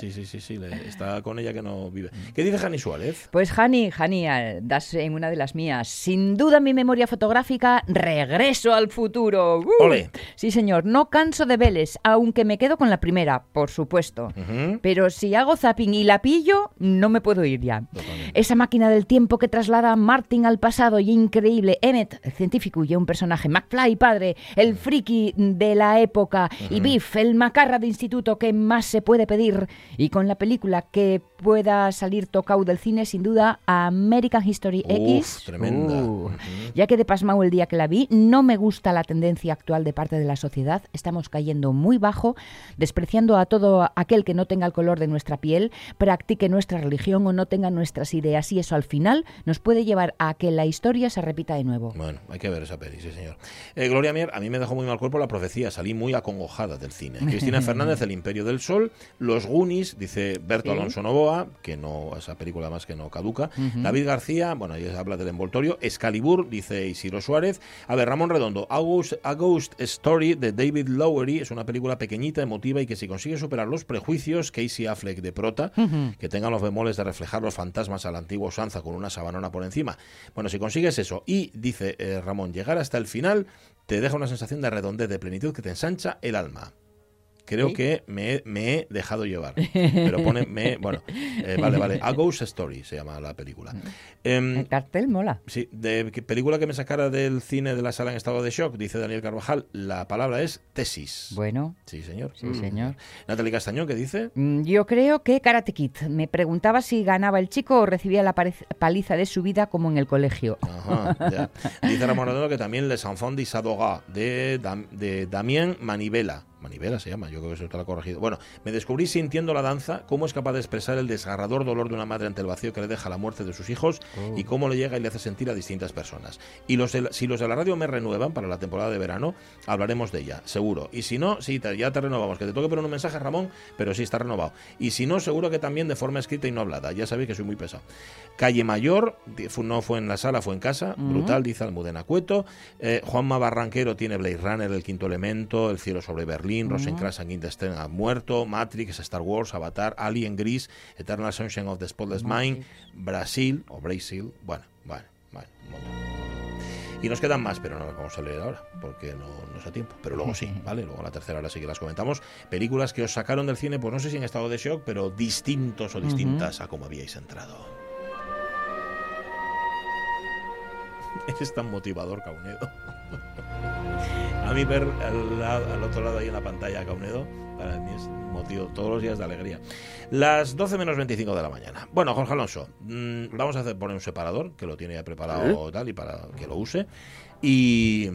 Speaker 2: Sí, sí, sí, sí. le- está con ella que no vive. ¿Qué dice Jani Suárez?
Speaker 3: Pues Hani, Hani, eh, das en una de las mías. Sin duda mi memoria fotográfica, regreso al futuro. ¡Uh!
Speaker 2: Ole.
Speaker 3: Sí, señor, no canso de Vélez, aunque me quedo con la primera, por supuesto. Pero si hago zapping y la pillo, no me puedo ir ya.
Speaker 2: Totalmente.
Speaker 3: Esa máquina del tiempo que traslada a Martin al pasado y increíble. Emmet, el científico y un personaje. McFly, padre, el friki de la época. Y Biff, el macarra de instituto que más se puede pedir. Y con la película que pueda salir tocado del cine, sin duda, American History
Speaker 2: Uf,
Speaker 3: X.
Speaker 2: tremenda.
Speaker 3: Uh. Ya que de pasmao el día que la vi, no me gusta la tendencia actual de parte de la sociedad. Estamos cayendo muy bajo, despreciando a todo aquel que no tenga el color de nuestra piel, practique nuestra religión o no tenga nuestras ideas. Y eso al final nos puede llevar a que la historia se repita de nuevo.
Speaker 2: Bueno, hay que ver esa peli, sí, señor. Eh, Gloria Mier, a mí me dejó muy mal cuerpo la profecía, salí muy acongojada del cine. *laughs* Cristina Fernández, El Imperio del Sol, Los Goonies, dice Berto
Speaker 3: Sí.
Speaker 2: Alonso Novoa, que no, esa película más que no caduca. David García, bueno, ya se habla del envoltorio. Excalibur, dice Isidro Suárez. A ver, Ramón Redondo, A Ghost, A Ghost Story de David Lowery, es una película pequeñita, emotiva y que si consigue superar los prejuicios, Casey Affleck de prota, que tengan los bemoles de reflejar los fantasmas a la antigua usanza con una sabanona por encima. Bueno, si consigues eso y, dice eh, Ramón, llegar hasta el final, te deja una sensación de redondez, de plenitud que te ensancha el alma. Creo
Speaker 3: ¿Sí?
Speaker 2: que me, he- me he dejado llevar. *laughs* Pero pone, me, bueno, eh, vale, vale. A Ghost Story se llama la película. Em,
Speaker 3: El cartel mola.
Speaker 2: Sí, de película que me sacara del cine de la sala en estado de shock, dice Daniel Carvajal, la palabra es tesis.
Speaker 3: Bueno,
Speaker 2: Sí, señor.
Speaker 3: sí, señor.
Speaker 2: Natalie Castañón, ¿qué dice?
Speaker 3: Mm, Yo creo que Karate Kid. Me preguntaba si ganaba el chico o recibía la paliza de su vida como en el colegio.
Speaker 2: Ajá, ya. *laughs* Dice Ramón Redondo que también Les Enfants d'Isadora, de, Dam- de Damien Manivela. Manivela se llama, yo creo que eso está corregido. Bueno, me descubrí sintiendo la danza, cómo es capaz de expresar el desgarrador dolor de una madre ante el vacío que le deja la muerte de sus hijos y cómo le llega y le hace sentir a distintas personas. Y los de la- si los de la radio me renuevan para la temporada de verano, hablaremos de ella, seguro. Y si no, sí, te- ya te renovamos. Que te toque poner un mensaje, Ramón, pero sí está renovado. Y si no, seguro que también de forma escrita y no hablada. Ya sabéis que soy muy pesado. Calle Mayor, no fue en la sala, fue en casa. Brutal, dice Almudena Cueto. Eh, Juanma Barranquero tiene Blade Runner, El Quinto Elemento, El Cielo sobre Berlín, Rosencrantz and Guildenstern ha muerto, Matrix, Star Wars, Avatar, Alien Gris, Eternal Sunshine of the Spotless Mind, Brasil, o Brasil, bueno, bueno, bueno, un montón. Y nos quedan más, pero no las vamos a leer ahora, porque no nos da tiempo. Pero luego sí, *laughs* ¿vale? Luego la tercera hora sí que las comentamos. Películas que os sacaron del cine, pues no sé si en estado de shock, pero distintos o distintas a como habíais entrado. *laughs* Es tan motivador, Caunedo. *laughs* A mí ver al, otro lado ahí en la pantalla Caunedo, para mí es un motivo todos los días de alegría. Las 12 menos 25 de la mañana. Bueno, Jorge Alonso, mm, vamos a hacer, poner un separador, que lo tiene ya preparado tal y para que lo use. Y,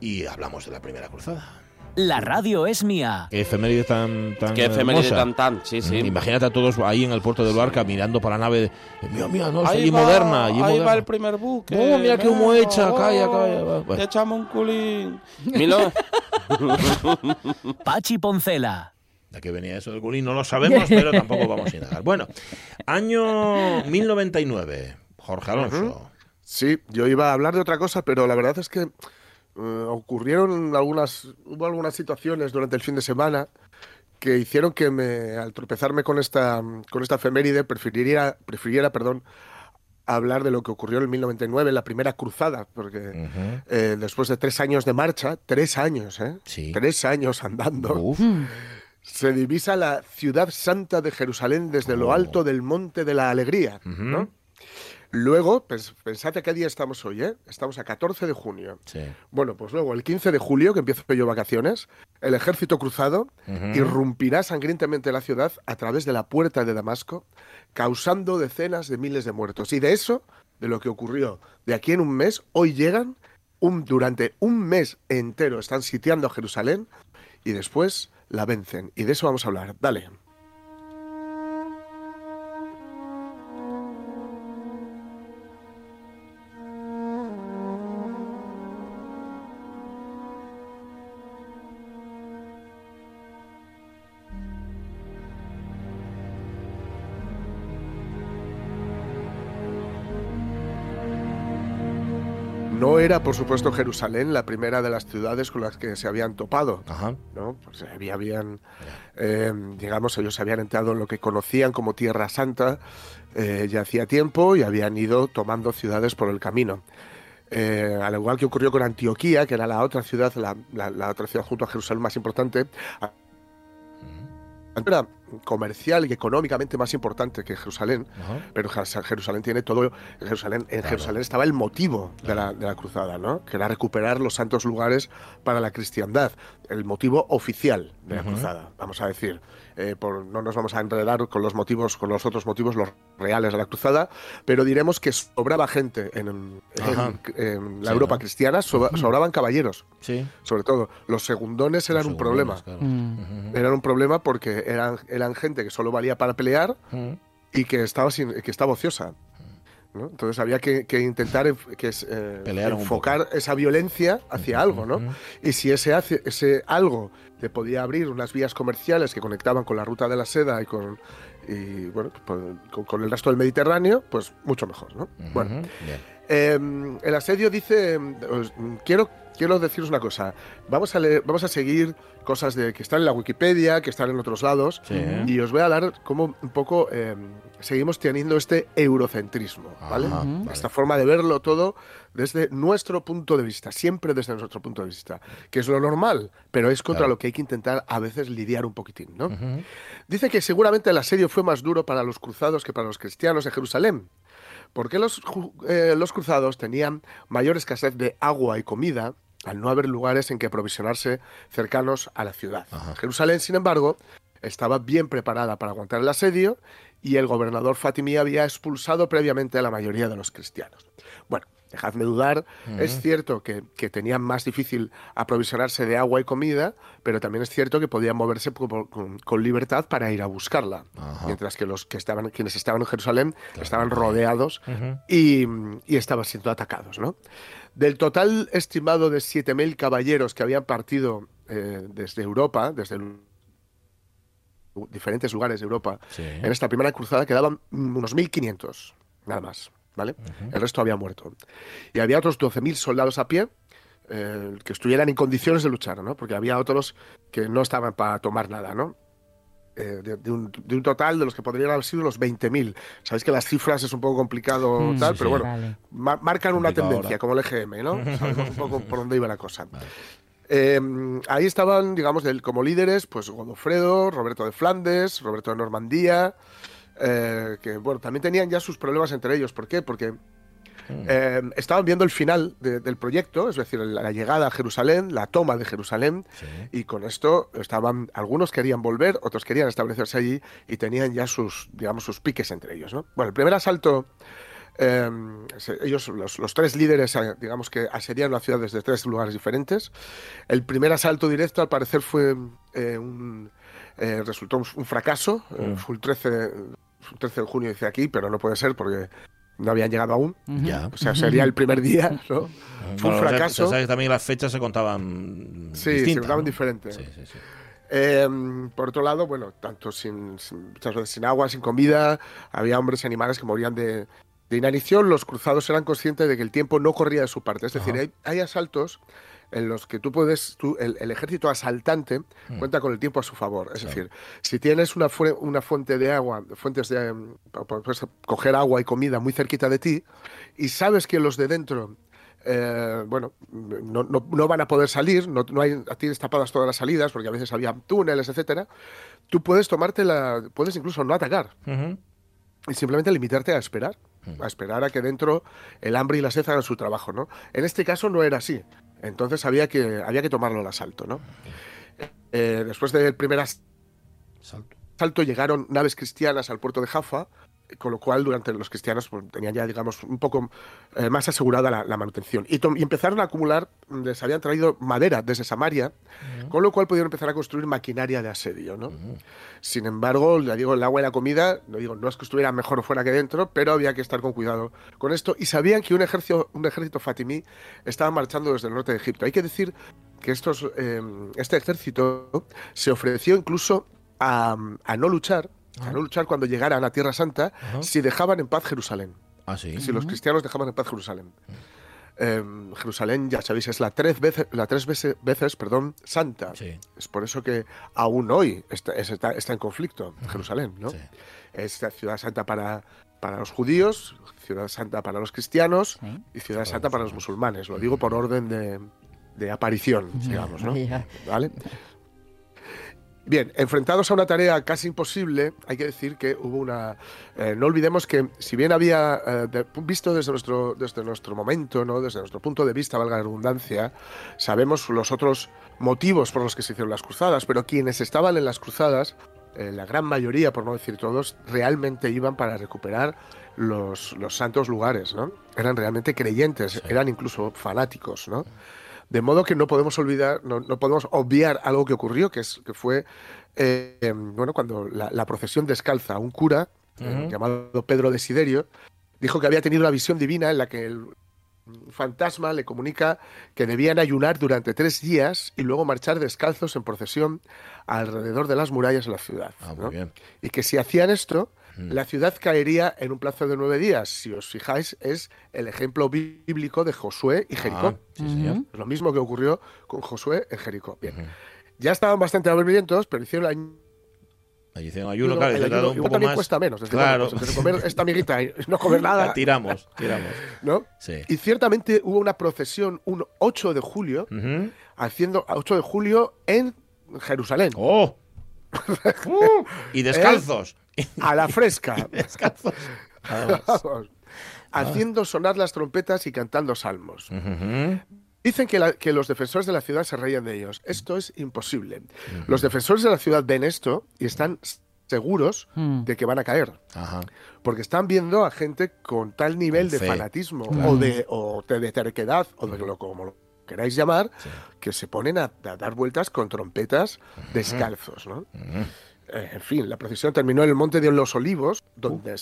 Speaker 2: y hablamos de la primera cruzada.
Speaker 1: La radio es mía.
Speaker 2: Qué efeméride tan tan
Speaker 7: Qué efeméride tan tan, sí, sí.
Speaker 2: Imagínate a todos ahí en el puerto del Barca mirando para la nave. Mira, mira, no,
Speaker 7: ahí
Speaker 2: va, moderna.
Speaker 7: Ahí
Speaker 2: moderna.
Speaker 7: va el primer buque.
Speaker 2: Oh, mira qué humo echa, calla, calla.
Speaker 7: Bueno. Echamos un culín. *laughs* Milo. *laughs*
Speaker 1: Pachi Poncela.
Speaker 2: ¿De qué venía eso del culín? No lo sabemos, pero tampoco vamos a indagar. Bueno, año 1099. Jorge Alonso. Uh -huh.
Speaker 5: Sí, yo iba a hablar de otra cosa, pero la verdad es que Uh, ocurrieron algunas, hubo algunas situaciones durante el fin de semana que hicieron que me, al tropezarme con esta, con esta efeméride, prefiriera, prefiriera perdón, hablar de lo que ocurrió en 1099, la primera cruzada, porque uh -huh. eh, después de tres años de marcha, tres años, ¿eh?
Speaker 2: Sí.
Speaker 5: Tres años andando. Se divisa la ciudad santa de Jerusalén desde oh. lo alto del Monte de la Alegría, uh -huh. ¿no? Luego, pens pensad a qué día estamos hoy, ¿eh? Estamos a 14 de junio.
Speaker 2: Sí.
Speaker 5: Bueno, pues luego, el 15 de julio, que empiezo yo vacaciones, el ejército cruzado uh -huh. irrumpirá sangrientamente la ciudad a través de la puerta de Damasco, causando decenas de miles de muertos. Y de eso, de lo que ocurrió de aquí en un mes, hoy llegan, un, durante un mes entero están sitiando a Jerusalén y después la vencen. Y de eso vamos a hablar. Dale. Era, por supuesto, Jerusalén la primera de las ciudades con las que se habían topado.
Speaker 2: Ajá.
Speaker 5: ¿no? Pues había, habían, eh, digamos, ellos habían entrado en lo que conocían como Tierra Santa eh, ya hacía tiempo y habían ido tomando ciudades por el camino. Eh, al igual que ocurrió con Antioquía, que era la otra ciudad, la, la, la otra ciudad junto a Jerusalén más importante, era comercial y económicamente más importante que Jerusalén,
Speaker 2: Ajá.
Speaker 5: pero Jerusalén tiene todo. Jerusalén, en
Speaker 2: Claro.
Speaker 5: Jerusalén estaba el motivo de la, de la cruzada, ¿no? que era recuperar los santos lugares para la cristiandad, el motivo oficial de la cruzada, vamos a decir. Eh, por, no nos vamos a enredar con los motivos, con los otros motivos, los reales de la cruzada, pero diremos que sobraba gente en, en-
Speaker 2: Ajá.
Speaker 5: en la
Speaker 2: Sí,
Speaker 5: Europa
Speaker 2: ¿no?
Speaker 5: cristiana, sobra- sobraban caballeros,
Speaker 2: Sí.
Speaker 5: sobre todo. Los segundones eran
Speaker 2: Los
Speaker 5: un problema.
Speaker 2: claro.
Speaker 3: Mm.
Speaker 5: Eran un problema porque eran, eran gente que solo valía para pelear
Speaker 2: Ujú.
Speaker 5: y que estaba, sin, que estaba ociosa. ¿no? Entonces había que, que intentar que eh, enfocar esa violencia hacia algo, ¿no? Y si ese, hace- ese algo te podía abrir unas vías comerciales que conectaban con la ruta de la seda y con, y, bueno, pues, con, con el resto del Mediterráneo, pues mucho mejor, ¿no? Bueno, eh, el asedio dice, os- quiero, quiero deciros una cosa, vamos a, leer, vamos a seguir cosas de, que están en la Wikipedia, que están en otros lados,
Speaker 2: Sí.
Speaker 5: y os voy a dar como un poco, eh, seguimos teniendo este eurocentrismo, ¿vale?
Speaker 2: Ajá,
Speaker 3: Ujú.
Speaker 2: vale.
Speaker 5: Esta forma de verlo todo desde nuestro punto de vista, siempre desde nuestro punto de vista, que es lo normal, pero es contra
Speaker 2: Claro.
Speaker 5: lo que hay que intentar a veces lidiar un poquitín, ¿no? Dice que seguramente el asedio fue más duro para los cruzados que para los cristianos de Jerusalén. Porque los, eh, los cruzados tenían mayor escasez de agua y comida al no haber lugares en que aprovisionarse cercanos a la ciudad.
Speaker 2: Ajá.
Speaker 5: Jerusalén, sin embargo, estaba bien preparada para aguantar el asedio y el gobernador fatimí había expulsado previamente a la mayoría de los cristianos. Bueno, dejadme dudar, es cierto que, que tenían más difícil aprovisionarse de agua y comida, pero también es cierto que podían moverse con, con- con libertad para ir a buscarla, mientras que los que estaban, quienes estaban en Jerusalén
Speaker 2: Claro.
Speaker 5: estaban rodeados y, y estaban siendo atacados. ¿no? Del total estimado de 7.000 caballeros que habían partido eh, desde Europa, desde diferentes lugares de Europa,
Speaker 2: Sí.
Speaker 5: en esta primera cruzada quedaban unos 1.500, nada más. ¿vale? El resto había muerto. Y había otros 12.000 soldados a pie eh, que estuvieran en condiciones de luchar, ¿no? porque había otros que no estaban para tomar nada. ¿no? Eh, de, de un, de un total de los que podrían haber sido los 20.000. Sabéis que las cifras es un poco complicado,
Speaker 3: Mm,
Speaker 5: tal,
Speaker 2: sí,
Speaker 5: pero
Speaker 2: sí.
Speaker 5: bueno,
Speaker 3: Vale.
Speaker 5: ma- marcan una
Speaker 2: Complicado
Speaker 5: tendencia,
Speaker 2: ahora.
Speaker 5: como el EGM, ¿no? *laughs* Sabemos un poco por dónde iba la cosa. Eh, ahí estaban, digamos, del- como líderes, pues Godofredo, Roberto de Flandes, Roberto de Normandía, eh, que, bueno, también tenían ya sus problemas entre ellos. ¿Por qué? Porque eh, estaban viendo el final de- del proyecto, es decir, la, la llegada a Jerusalén, la toma de Jerusalén,
Speaker 2: Sí.
Speaker 5: y con esto estaban, algunos querían volver, otros querían establecerse allí y tenían ya sus, digamos, sus piques entre ellos, ¿no? Bueno, el primer asalto Em, ellos, los, tres líderes, eh, digamos que asediaron la ciudad desde tres lugares diferentes. El primer asalto directo, al parecer, fue eh, un, eh, resultó un, fracaso. Mm. fue el 13, 13 de junio, dice aquí, pero no puede ser porque no habían llegado aún. Ya. O sea, sería el primer día, ¿no?
Speaker 2: Fue un fracaso. sabes que también las fechas se contaban
Speaker 5: Sí, se contaban diferentes. Em, por otro lado, bueno, tanto sin, muchas veces sin agua, sin comida, había hombres y animales que morían de, de inanición, los cruzados eran conscientes de que el tiempo no corría de su parte. Es decir, hay, asaltos en los que tú puedes, tú, el, ejército asaltante mm. cuenta con el tiempo a su favor. Es decir, si tienes una, una fuente de agua, fuentes de, puedes coger agua y comida muy cerquita de ti y sabes que los de dentro eh, bueno, no, no, van a poder salir, no, no hay, tienes tapadas todas las salidas, porque a veces había túneles, etcétera, tú puedes tomarte la, puedes incluso no atacar y simplemente limitarte a esperar a esperar a que dentro el hambre y la sed hagan su trabajo, ¿no? En este caso no era así. Entonces había que, había que tomarlo al asalto, ¿no? Eh, después del primer asalto llegaron naves cristianas al puerto de Jaffa con lo cual durante los cristianos pues, tenían ya, digamos, un poco eh, más asegurada la, manutención. Y, empezaron a acumular, les habían traído madera desde Samaria, con lo cual pudieron empezar a construir maquinaria de asedio. ¿no? Sin embargo, ya digo, el agua y la comida, no digo, no es que estuviera mejor fuera que dentro, pero había que estar con cuidado con esto. Y sabían que un ejército, un ejército fatimí estaba marchando desde el norte de Egipto. Hay que decir que estos, eh, este ejército se ofreció incluso a, a no luchar a no luchar cuando llegaran a Tierra Santa si dejaban en paz Jerusalén.
Speaker 2: Ah, sí.
Speaker 5: Si los cristianos dejaban en paz Jerusalén. Em, Jerusalén, ya sabéis, es la tres veces, la tres veces, veces perdón, santa. Es por eso que aún hoy está, está, en conflicto Jerusalén, ¿no? Es ciudad santa para, para los judíos, ciudad santa para los cristianos y ciudad santa para los musulmanes. Lo digo por orden de, de aparición, digamos, ¿no? ¿Vale? Bien, enfrentados a una tarea casi imposible, hay que decir que hubo una... Eh, no olvidemos que si bien había, eh, visto desde nuestro, desde nuestro momento, ¿no? desde nuestro punto de vista, valga la redundancia, sabemos los otros motivos por los que se hicieron las cruzadas, pero quienes estaban en las cruzadas, eh, la gran mayoría, por no decir todos, realmente iban para recuperar los, los santos lugares, ¿no? Eran realmente creyentes, eran incluso fanáticos, ¿no? De modo que no podemos olvidar, no, podemos obviar algo que ocurrió, que, es, que fue eh, bueno, cuando la, procesión descalza, un cura eh, llamado Pedro Desiderio dijo que había tenido una visión divina en la que el fantasma le comunica que debían ayunar durante tres días y luego marchar descalzos en procesión alrededor de las murallas de la ciudad. Ah, y que si hacían esto, la ciudad caería en un plazo de nueve días. Si os fijáis, es el ejemplo bíblico de Josué y Jericó. Ah, Lo mismo que ocurrió con Josué en Jericó. Bien. Ya estaban bastante hambrientos, pero hicieron la
Speaker 2: Ahí hicieron ayuno, claro, el ayuno, un poco
Speaker 5: también cuesta menos. claro. comer esta amiguita y no comer *laughs* nada.
Speaker 2: tiramos, tiramos.
Speaker 5: ¿No? Sí. Y ciertamente hubo una procesión un 8 de julio, haciendo 8 de julio en Jerusalén.
Speaker 2: ¡Oh! *laughs* y descalzos.
Speaker 5: A la fresca. *laughs* Haciendo sonar las trompetas y cantando salmos. Dicen que, los defensores de la ciudad se reían de ellos. Esto es imposible. Los defensores de la ciudad ven esto y están seguros mm. de que van a caer. Porque están viendo a gente con tal nivel de fanatismo o, de, o de terquedad o de lo como lo queráis llamar, que se ponen a, dar vueltas con trompetas descalzos. ¿no? Eh, en fin, la procesión terminó en el Monte de los Olivos, donde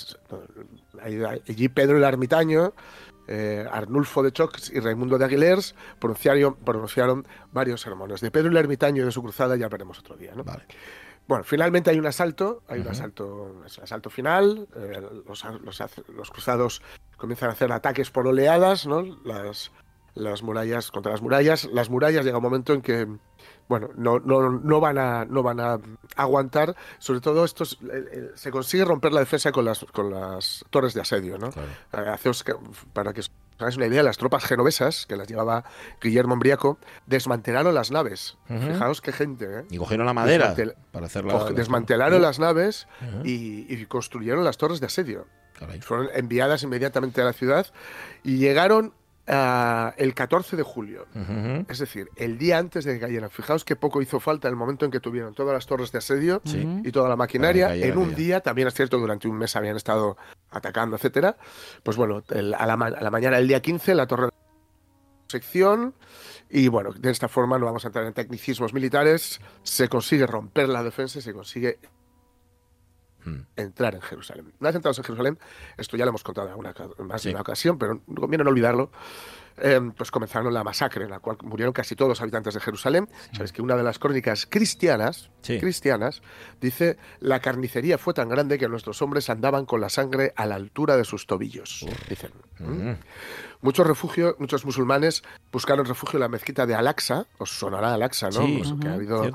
Speaker 5: allí Pedro el Ermitaño, eh, Arnulfo de Chox y Raimundo de Aguilers pronunciaron, pronunciaron, varios sermones. De Pedro el Ermitaño y de su cruzada ya veremos otro día. ¿no? Bueno, finalmente hay un asalto, hay un asalto, asalto final, eh, los, los, cruzados comienzan a hacer ataques por oleadas, ¿no? Las, las murallas contra las murallas. Las murallas llega un momento en que bueno, no, no, no, van a, no van a aguantar. Sobre todo esto se consigue romper la defensa con las, con las torres de asedio. ¿no? Eh, para que os hagáis una idea, las tropas genovesas, que las llevaba Guillermo Embriaco, desmantelaron las naves. Fijaos qué gente. ¿eh?
Speaker 2: Y cogieron la madera para hacerla.
Speaker 5: Desmantelaron las naves y, construyeron las torres de asedio. Fueron enviadas inmediatamente a la ciudad y llegaron El 14 de julio, es decir, el día antes de que cayeran. Fijaos que poco hizo falta el momento en que tuvieron todas las torres de asedio y toda la maquinaria. En un día, también es cierto, durante un mes habían estado atacando, etcétera. Pues bueno, a, la, mañana del día 15 la torre de sección y bueno, de esta forma no vamos a entrar en tecnicismos militares, se consigue romper la defensa y se consigue. Entrar en Jerusalén. Una vez entrados en Jerusalén, esto ya lo hemos contado en una, más de una ocasión, pero conviene no olvidarlo, Em, pues comenzaron la masacre en la cual murieron casi todos los habitantes de Jerusalén. Sabes que una de las crónicas cristianas, cristianas dice la carnicería fue tan grande que nuestros hombres andaban con la sangre a la altura de sus tobillos. Dicen. Muchos refugios, muchos musulmanes buscaron refugio en la mezquita de Al-Aqsa, os sonará Al-Aqsa, ¿no? Pues que ha habido,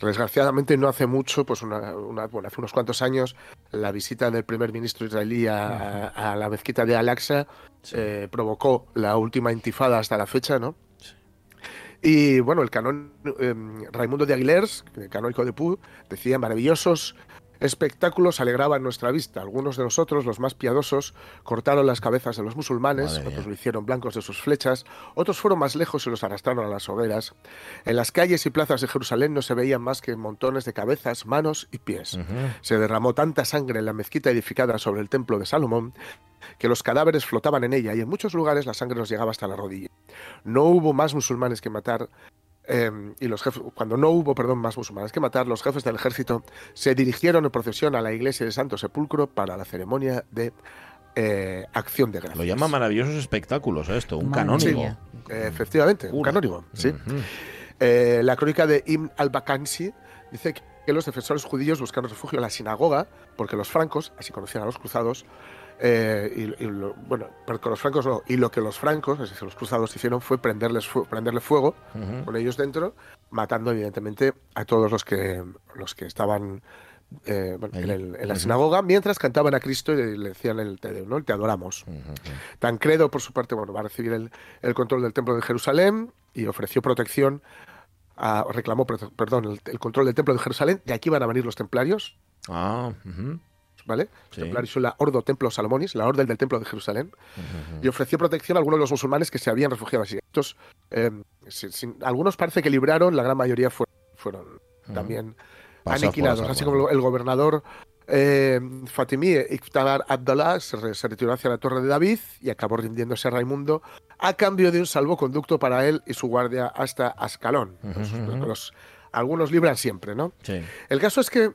Speaker 5: desgraciadamente no hace mucho, pues una, bueno, hace unos cuantos años, la visita del primer ministro israelí a, la mezquita de Al-Aqsa eh, provocó la última intifada hasta la fecha, ¿no? Y bueno, el canón em, Raimundo de Aguilers, el canónico de Pú, decía maravillosos espectáculos alegraban nuestra vista. Algunos de nosotros, los más piadosos, cortaron las cabezas de los musulmanes, otros lo hicieron blancos de sus flechas, otros fueron más lejos y los arrastraron a las hogueras. En las calles y plazas de Jerusalén no se veían más que montones de cabezas, manos y pies. Se derramó tanta sangre en la mezquita edificada sobre el templo de Salomón que los cadáveres flotaban en ella y en muchos lugares la sangre nos llegaba hasta la rodilla. No hubo más musulmanes que matar Em, y los jefes, cuando no hubo, perdón, más musulmanes que matar, los jefes del ejército se dirigieron en procesión a la iglesia de Santo Sepulcro para la ceremonia de eh, acción de gracias.
Speaker 2: Lo llama maravillosos espectáculos esto, un canónigo.
Speaker 5: efectivamente, un canónigo, sí. Eh, la crónica de Ibn al-Bakansi dice que los defensores judíos buscaron refugio en la sinagoga porque los francos, así conocían a los cruzados, eh, y, lo, bueno, con los francos no. Y lo que los francos, es decir, los cruzados hicieron fue prenderles prenderle fuego con ellos dentro, matando evidentemente a todos los que los que estaban eh, en, la sinagoga mientras cantaban a Cristo y le decían el te, ¿no? te adoramos. Tancredo, por su parte, bueno, va a recibir el, control del templo de Jerusalén y ofreció protección. reclamó perdón el, control del templo de Jerusalén. De aquí van a venir los templarios.
Speaker 2: Ah,
Speaker 5: ¿vale? Los templarios son la Ordo Templo Salomonis, la orden del Templo de Jerusalén, y ofreció protección a algunos de los musulmanes que se habían refugiado así. Estos, eh, algunos parece que libraron, la gran mayoría fueron, también aniquilados, así como el gobernador eh, Fatimí Iqtadar Abdallah se, se, retiró hacia la Torre de David y acabó rindiéndose a Raimundo a cambio de un salvoconducto para él y su guardia hasta Ascalón. algunos libran siempre, ¿no? El caso es que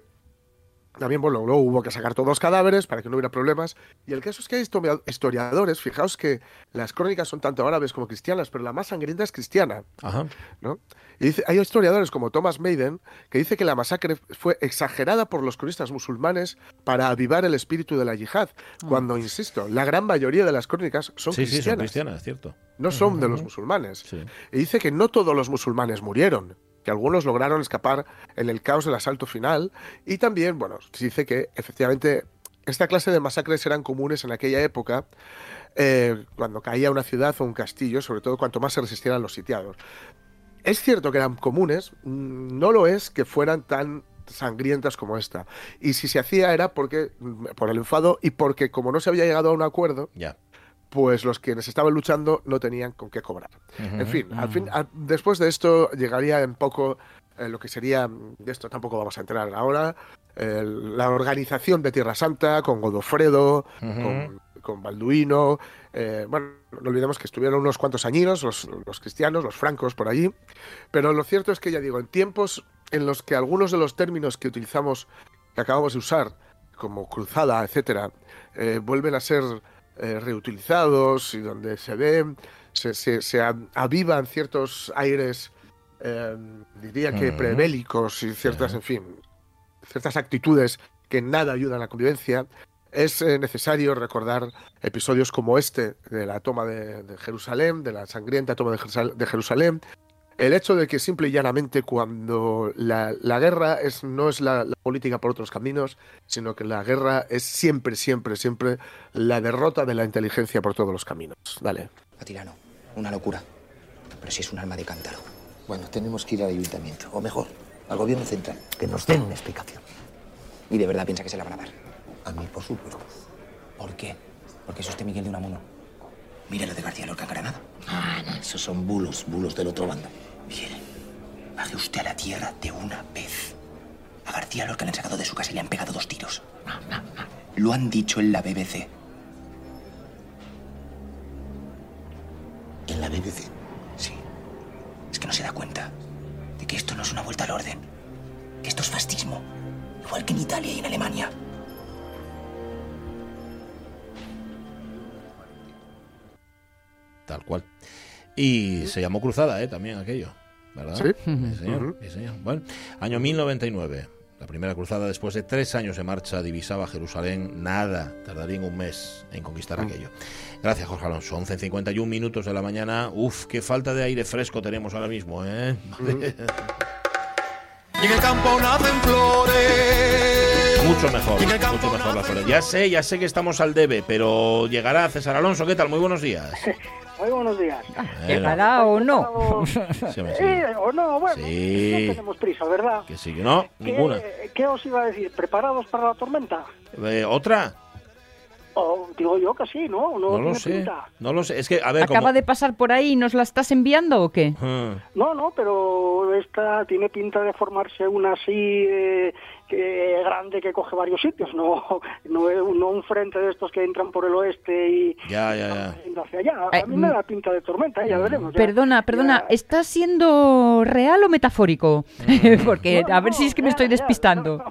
Speaker 5: también, bueno, luego hubo que sacar todos los cadáveres para que no hubiera problemas. Y el caso es que hay historiadores, fijaos que las crónicas son tanto árabes como cristianas, pero la más sangrienta es cristiana. ¿no? Y dice, hay historiadores como Thomas Maiden que dice que la masacre fue exagerada por los cronistas musulmanes para avivar el espíritu de la yihad. Ah. Cuando, insisto, la gran mayoría de las crónicas son cristianas. Sí, son
Speaker 2: cristianas, cierto.
Speaker 5: No son de los musulmanes. Y dice que no todos los musulmanes murieron algunos lograron escapar en el caos del asalto final y también, bueno, se dice que efectivamente esta clase de masacres eran comunes en aquella época eh, cuando caía una ciudad o un castillo, sobre todo cuanto más se resistieran los sitiados. Es cierto que eran comunes, no lo es que fueran tan sangrientas como esta. Y si se hacía era porque por el enfado y porque como no se había llegado a un acuerdo, pues los quienes estaban luchando no tenían con qué cobrar. en fin, al fin después de esto llegaría en poco eh, lo que sería, de esto tampoco vamos a entrar ahora, la organización de Tierra Santa con Godofredo, con, Balduino. Eh, bueno, no olvidemos que estuvieron unos cuantos añinos los, los, cristianos, los francos por allí, pero lo cierto es que ya digo, en tiempos en los que algunos de los términos que utilizamos, que acabamos de usar, como cruzada, etcétera, eh, vuelven a ser eh, reutilizados y donde se ve, se, se, avivan ciertos aires, eh, diría que prebélicos y ciertas, en fin, ciertas actitudes que nada ayudan a la convivencia, es eh, necesario recordar episodios como este de la toma de, Jerusalén, de la sangrienta toma de Jerusalén, el hecho de que simple y llanamente cuando la, guerra es, no es la, política por otros caminos, sino que la guerra es siempre, siempre, siempre la derrota de la inteligencia por todos los caminos. Dale.
Speaker 8: Atirano, una locura. Pero si es un alma de cántaro. Bueno, tenemos que ir al ayuntamiento, o mejor, al gobierno central, que nos den una explicación. ¿Y de verdad piensa que se la van a dar? A mí, por supuesto. ¿Por qué? Porque es usted Miguel de Unamuno. Mira lo de García Lorca en Granada. Ah, no, esos son bulos, bulos del otro bando. Bien. Baje usted a la tierra de una vez. A García Lorca le han sacado de su casa y le han pegado dos tiros. Lo han dicho en la BBC.
Speaker 9: ¿En la BBC?
Speaker 8: Sí. Es que no se da cuenta de que esto no es una vuelta al orden. Que esto es fascismo. Igual que en Italia y en Alemania.
Speaker 2: Tal cual. Y se llamó Cruzada, ¿eh? También aquello, ¿verdad?
Speaker 5: Sí.
Speaker 2: señor, sí, señor. Bueno, año 1099. La primera cruzada, después de tres años de marcha, divisaba Jerusalén. Nada, tardaría un mes en conquistar aquello. Gracias, Jorge Alonso. 11.51 minutos de la mañana. Uf, qué falta de aire fresco tenemos ahora mismo, ¿eh? *laughs*
Speaker 10: Y en el campo nacen flores.
Speaker 2: Mucho mejor, mucho mejor las flores. Ya sé, ya sé que estamos al debe, pero llegará César Alonso. ¿Qué tal? Muy buenos días. *laughs*
Speaker 11: Muy buenos días.
Speaker 3: ¿Llegará o no? *laughs*
Speaker 2: Sí,
Speaker 11: o no, bueno,
Speaker 2: Sí.
Speaker 11: no tenemos prisa, ¿verdad?
Speaker 2: Que sí, que no,
Speaker 11: ¿Qué-
Speaker 2: ninguna.
Speaker 11: ¿Qué os iba a decir? ¿Preparados para la tormenta?
Speaker 2: Eh, ¿Otra?
Speaker 11: Digo yo que sí, ¿no? No,
Speaker 2: No lo sé.
Speaker 11: pinta.
Speaker 2: No lo sé. Es que, a ver,
Speaker 3: ¿Acaba
Speaker 2: como...
Speaker 3: de pasar por ahí y nos la estás enviando o qué?
Speaker 2: Ah,
Speaker 11: No, no, pero esta tiene pinta de formarse una así eh, que grande que coge varios sitios, no, no, es- no un frente de estos que entran por el oeste y
Speaker 2: Ya, ya, ya.
Speaker 11: hacia allá. A
Speaker 3: Eh,
Speaker 11: mí me da pinta de tormenta, eh, ya veremos. ya.
Speaker 3: Perdona, perdona,
Speaker 11: Ya-
Speaker 3: ¿estás siendo real o metafórico? *laughs* Porque
Speaker 11: No,
Speaker 3: a ver
Speaker 11: no,
Speaker 3: si es que me estoy
Speaker 11: ya,
Speaker 3: despistando.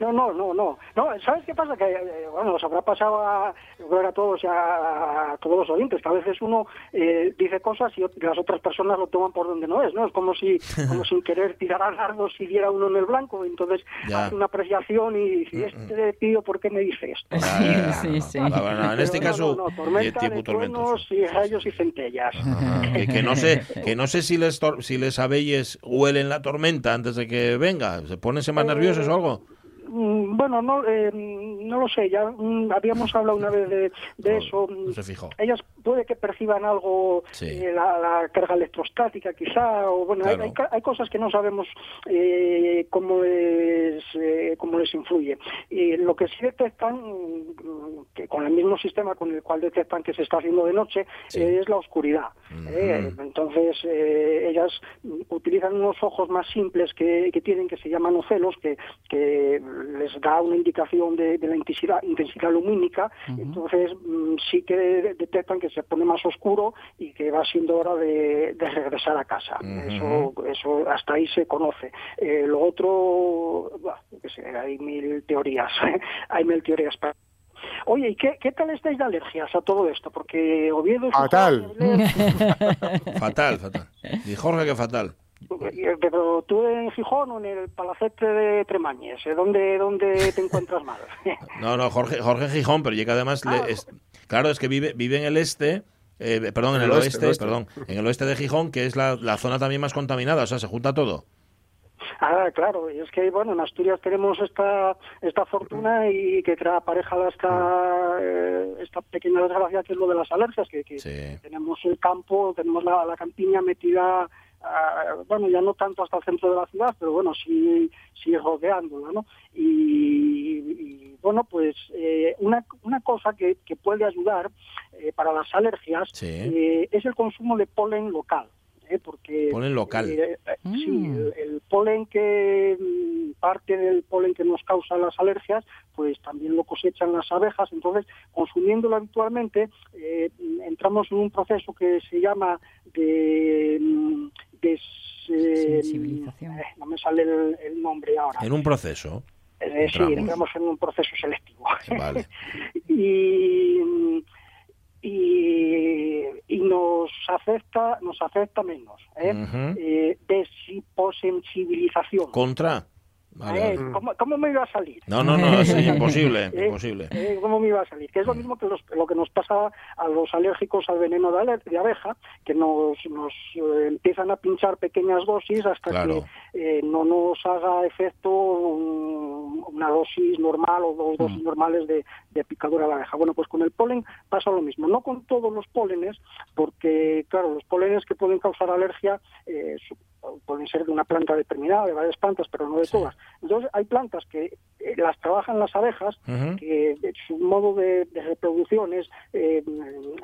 Speaker 11: No, no, no, no. no ¿Sabes qué pasa? Que, eh, bueno, nos habrá pasado a, yo creo que a todos, y a, a todos los oyentes, que a veces uno eh, dice cosas y las otras personas lo toman por donde no es, ¿no? Es como si, como *laughs* sin querer tirar a dardos y diera uno en el blanco, entonces
Speaker 2: Ya.
Speaker 11: Una apreciación y dice, este tío, ¿por qué me dice esto?
Speaker 2: Ya.
Speaker 3: Sí, sí.
Speaker 2: Ah, bueno, en este
Speaker 11: Pero
Speaker 2: caso,
Speaker 11: no, no, tormenta de truenos y rayos y centellas.
Speaker 2: Ajá, *laughs* que, que no sé, que no sé si les si les abelles huelen la tormenta antes de que venga. ¿Se ponen más nerviosos o algo?
Speaker 11: Mm, Bueno, no, eh, no lo sé, ya mm, habíamos hablado una vez de, de
Speaker 2: No,
Speaker 11: eso.
Speaker 2: no se fijó.
Speaker 11: Ellas puede que perciban algo,
Speaker 2: Sí.
Speaker 11: eh, la, la carga electrostática quizá, o bueno, hay-
Speaker 2: Claro.
Speaker 11: hay, hay cosas que no sabemos eh, cómo, les, eh, cómo les influye. Y lo que sí detectan, mm, que con el mismo sistema con el cual detectan que se está haciendo de noche,
Speaker 2: Sí.
Speaker 11: eh, es la oscuridad. Eh, entonces, eh, ellas utilizan unos ojos más simples que, que tienen, que se llaman ocelos, que, que les da una indicación de, de la intensidad, intensidad lumínica. Entonces, mm, sí que de- detectan que se pone más oscuro y que va siendo hora de, de regresar a casa. Eso, eso hasta ahí se conoce. Eh, lo otro, bah, qué sé, hay mil teorías, *laughs* hay mil teorías para Oye, ¿y qué, qué tal estáis de alergias a todo esto? Porque Oviedo... *laughs*
Speaker 5: Fatal.
Speaker 2: Fatal, fatal. Y Jorge que fatal.
Speaker 11: Pero tú en Gijón o en el Palacete de Tremañes, ¿eh? ¿dónde, dónde te encuentras mal? *laughs*
Speaker 2: No, no, Jorge, Jorge Gijón, pero llega además, le-
Speaker 11: Ah,
Speaker 2: es- claro, es que vive, vive en el este, eh, perdón, en el,
Speaker 5: El
Speaker 2: oeste,
Speaker 5: oeste, el oeste.
Speaker 2: perdón, en el oeste de Gijón, que es la, la zona también más contaminada, o sea, se junta todo.
Speaker 11: Ah, claro, y es que bueno, en Asturias tenemos esta esta fortuna y que trae aparejada esta, eh, esta pequeña desgracia que es lo de las alergias, que, que
Speaker 2: Sí.
Speaker 11: tenemos el campo, tenemos la, la campiña metida, ah, bueno, ya no tanto hasta el centro de la ciudad, pero bueno, sí, sí rodeándola, ¿no? Y, y, bueno, pues eh, una, una cosa que, que puede ayudar eh, para las alergias
Speaker 2: Sí.
Speaker 11: eh, es el consumo de polen local. ¿Eh? Porque
Speaker 2: Polen local.
Speaker 11: eh, eh, Sí,
Speaker 3: Mm.
Speaker 11: el, el polen que mm, parte del polen que nos causa las alergias, pues también lo cosechan las abejas. Entonces, consumiéndolo habitualmente, eh, entramos en un proceso que se llama de mm, des-
Speaker 3: Sensibilización.
Speaker 11: eh, no me sale el, el nombre ahora.
Speaker 2: En un proceso.
Speaker 11: Eh, sí,
Speaker 2: entramos.
Speaker 11: entramos en un proceso selectivo.
Speaker 2: Vale. *laughs*
Speaker 11: y, y, y nos afecta nos afecta menos ¿eh?
Speaker 2: Ujú.
Speaker 11: Eh, desiposensibilización
Speaker 2: Contra. Vale,
Speaker 11: ¿Eh? ¿Cómo, cómo me iba a salir?
Speaker 2: No, no, no, *laughs* es imposible,
Speaker 11: Eh,
Speaker 2: imposible.
Speaker 11: eh, ¿Cómo me iba a salir? Que es lo mismo que los- lo que nos pasa a los alérgicos al veneno de, aler- de abeja, que nos, nos eh, empiezan a pinchar pequeñas dosis hasta
Speaker 2: Claro.
Speaker 11: que eh, no nos haga efecto un- una dosis normal o dos dosis normales de, de picadura de abeja. Bueno, pues con el polen pasa lo mismo. No con todos los pólenes, porque, claro, los pólenes que pueden causar alergia eh, pueden ser de una planta determinada, de varias plantas, pero no de todas. Entonces, hay plantas que eh, las trabajan las abejas, que de su modo de, de reproducción es, eh,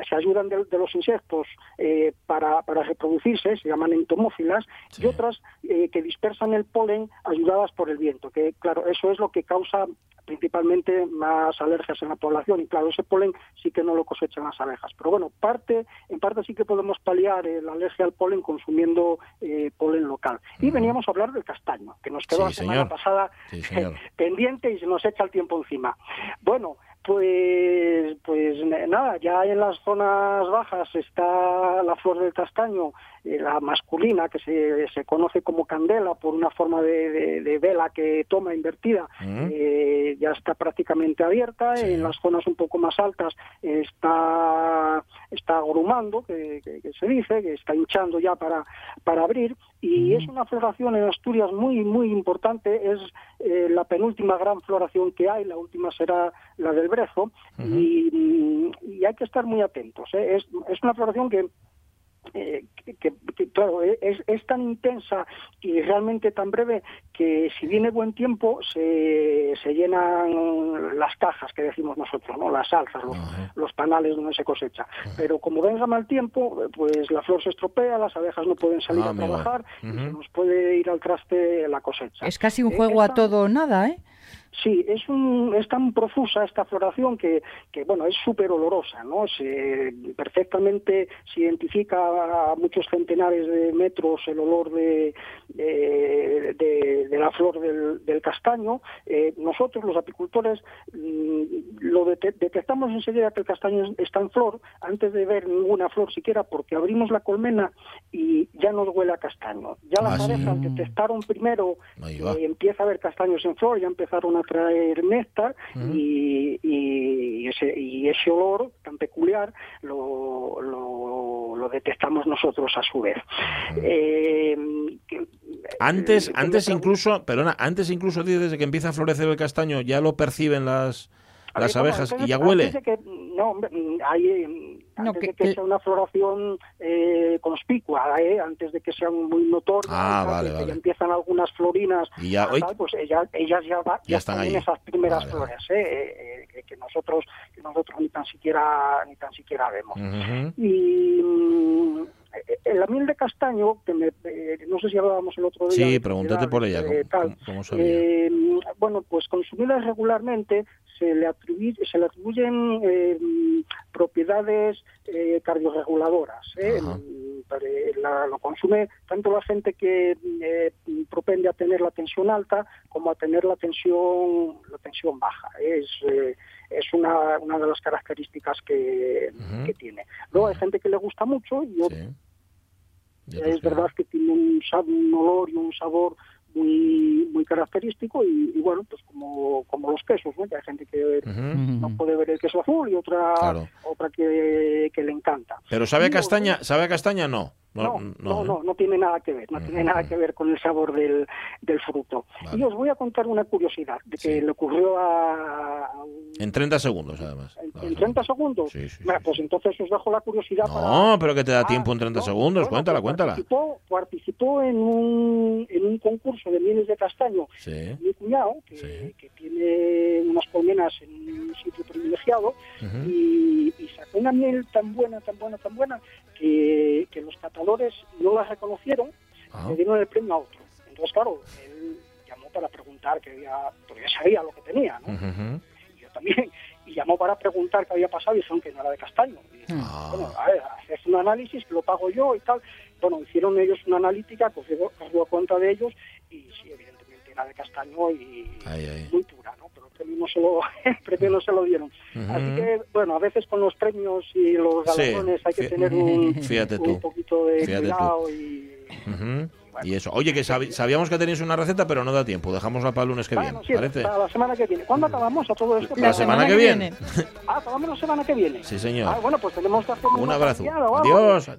Speaker 11: se ayudan de, de los insectos eh, para, para reproducirse, se llaman entomófilas,
Speaker 2: Sí.
Speaker 11: y otras eh, que dispersan el polen ayudadas por el viento, que claro, eso es lo que causa principalmente más alergias en la población y claro, ese polen sí que no lo cosechan las abejas. Pero bueno, parte, en parte sí que podemos paliar la alergia al polen consumiendo eh, polen local. Y veníamos a hablar del castaño, que nos quedó la semana pasada *laughs* pendiente y se nos echa el tiempo encima. Bueno, pues, pues nada, ya en las zonas bajas está la flor del castaño, eh, la masculina, que se, se, conoce como candela por una forma de, vela que toma invertida, mm. eh, ya está prácticamente abierta. En las zonas un poco más altas está, está agrumando, que, se dice, que está hinchando ya para, para abrir. Y mm. es una floración en Asturias muy, muy importante. Es eh, la penúltima gran floración que hay, la última será la del y, hay que estar muy atentos. ¿eh? Es, es una floración que eh, que, claro, e, es, es, tan intensa y realmente tan breve que si viene buen tiempo se, se llenan las cajas que decimos nosotros, ¿no? las alzas, los, los panales donde se cosecha. Pero como venga mal tiempo, pues la flor se estropea, las abejas no pueden salir ah, a trabajar y se nos puede ir al traste la cosecha.
Speaker 3: Es casi un eh, juego a todo o nada, ¿eh?
Speaker 11: Sí, es, un, es tan profusa esta floración que, que bueno, es súper olorosa, ¿no? Se, perfectamente se identifica a muchos centenares de metros el olor de, de, la flor del, del castaño. Eh, nosotros, los apicultores, mm, lo detectamos enseguida que el castaño está en flor antes de ver ninguna flor siquiera porque abrimos la colmena y ya nos huele a castaño. Ya las ah, abejas detectaron primero y empieza a haber castaños en flor, ya empezaron a traer néctar y, y, ese, y ese olor tan peculiar lo, lo, detectamos nosotros a su vez.
Speaker 2: Eh, antes, antes incluso, perdona, antes incluso desde que empieza a florecer el castaño, ya lo perciben las las abejas y ya huele.
Speaker 11: no, hay, antes de que, sea una floración eh, conspicua, eh, antes de que sea muy notoria,
Speaker 2: ah,
Speaker 11: ya empiezan algunas florinas,
Speaker 2: y ya,
Speaker 11: pues ellas, ellas ya, ya, están, en esas primeras flores, eh, eh, que nosotros que nosotros ni tan siquiera ni tan siquiera vemos. Y mm, eh, la miel de castaño, que me, no sé si hablábamos el otro día.
Speaker 2: Sí, pregúntate por ella. ¿cómo,
Speaker 11: bueno, pues consumidas regularmente se le, se le atribuyen eh, propiedades eh, cardiorreguladoras. ¿eh? lo consume tanto la gente que propende a tener la tensión alta como a tener la tensión, la tensión baja. Es, es una, una de las características que, tiene. Luego hay gente que le gusta mucho y es verdad que tiene un, un olor y un sabor muy muy característico y, bueno pues como, como los quesos ¿no? hay gente que no puede ver el queso azul y otra otra que, que, le encanta.
Speaker 2: Pero sabe castaña sabe a castaña no
Speaker 11: no, no, no, no, tiene nada que ver, no tiene nada que ver con el sabor del, del fruto. Y os voy a contar una curiosidad de que le ocurrió a...
Speaker 2: En 30 segundos, además.
Speaker 11: ¿En, 30 segundos? Sí, sí, pues entonces os dejo la curiosidad
Speaker 2: No, pero que te da ah, tiempo en 30 segundos, cuéntala, pues cuéntala.
Speaker 11: Participó, participó en, un, en un concurso de mieles de castaño. Mi cuñado, que, que, tiene unas colmenas en un sitio privilegiado, y, y sacó una miel tan buena, tan buena, tan buena, que, que los no las reconocieron le dieron el premio a otro. Entonces, claro, él llamó para preguntar que había, porque ya sabía lo que tenía, ¿no? Y yo también, y llamó para preguntar qué había pasado y dijeron que no era de castaño. Y, ah. Bueno, a ver, haces un análisis que lo pago yo y tal. Bueno, hicieron ellos una analítica, cogió, cogió cuenta de ellos y sí, evidentemente era de castaño y muy pura, ¿no? Premio no se lo, *laughs* el premio no se lo dieron. Así que, bueno, a veces con los premios y los galardones hay que tener un, *laughs* un poquito de cuidado y...
Speaker 2: Y eso. Oye, que sabíamos que tenías una receta, pero no da tiempo. Dejamos para el lunes que viene.
Speaker 11: ¿parece? la semana que viene. ¿Cuándo acabamos a todo esto?
Speaker 2: La, semana, que viene.
Speaker 11: Ah, acabamos la semana que viene.
Speaker 2: Sí, señor.
Speaker 11: Ah, bueno, pues tenemos que hacer
Speaker 2: un abrazo. Adiós.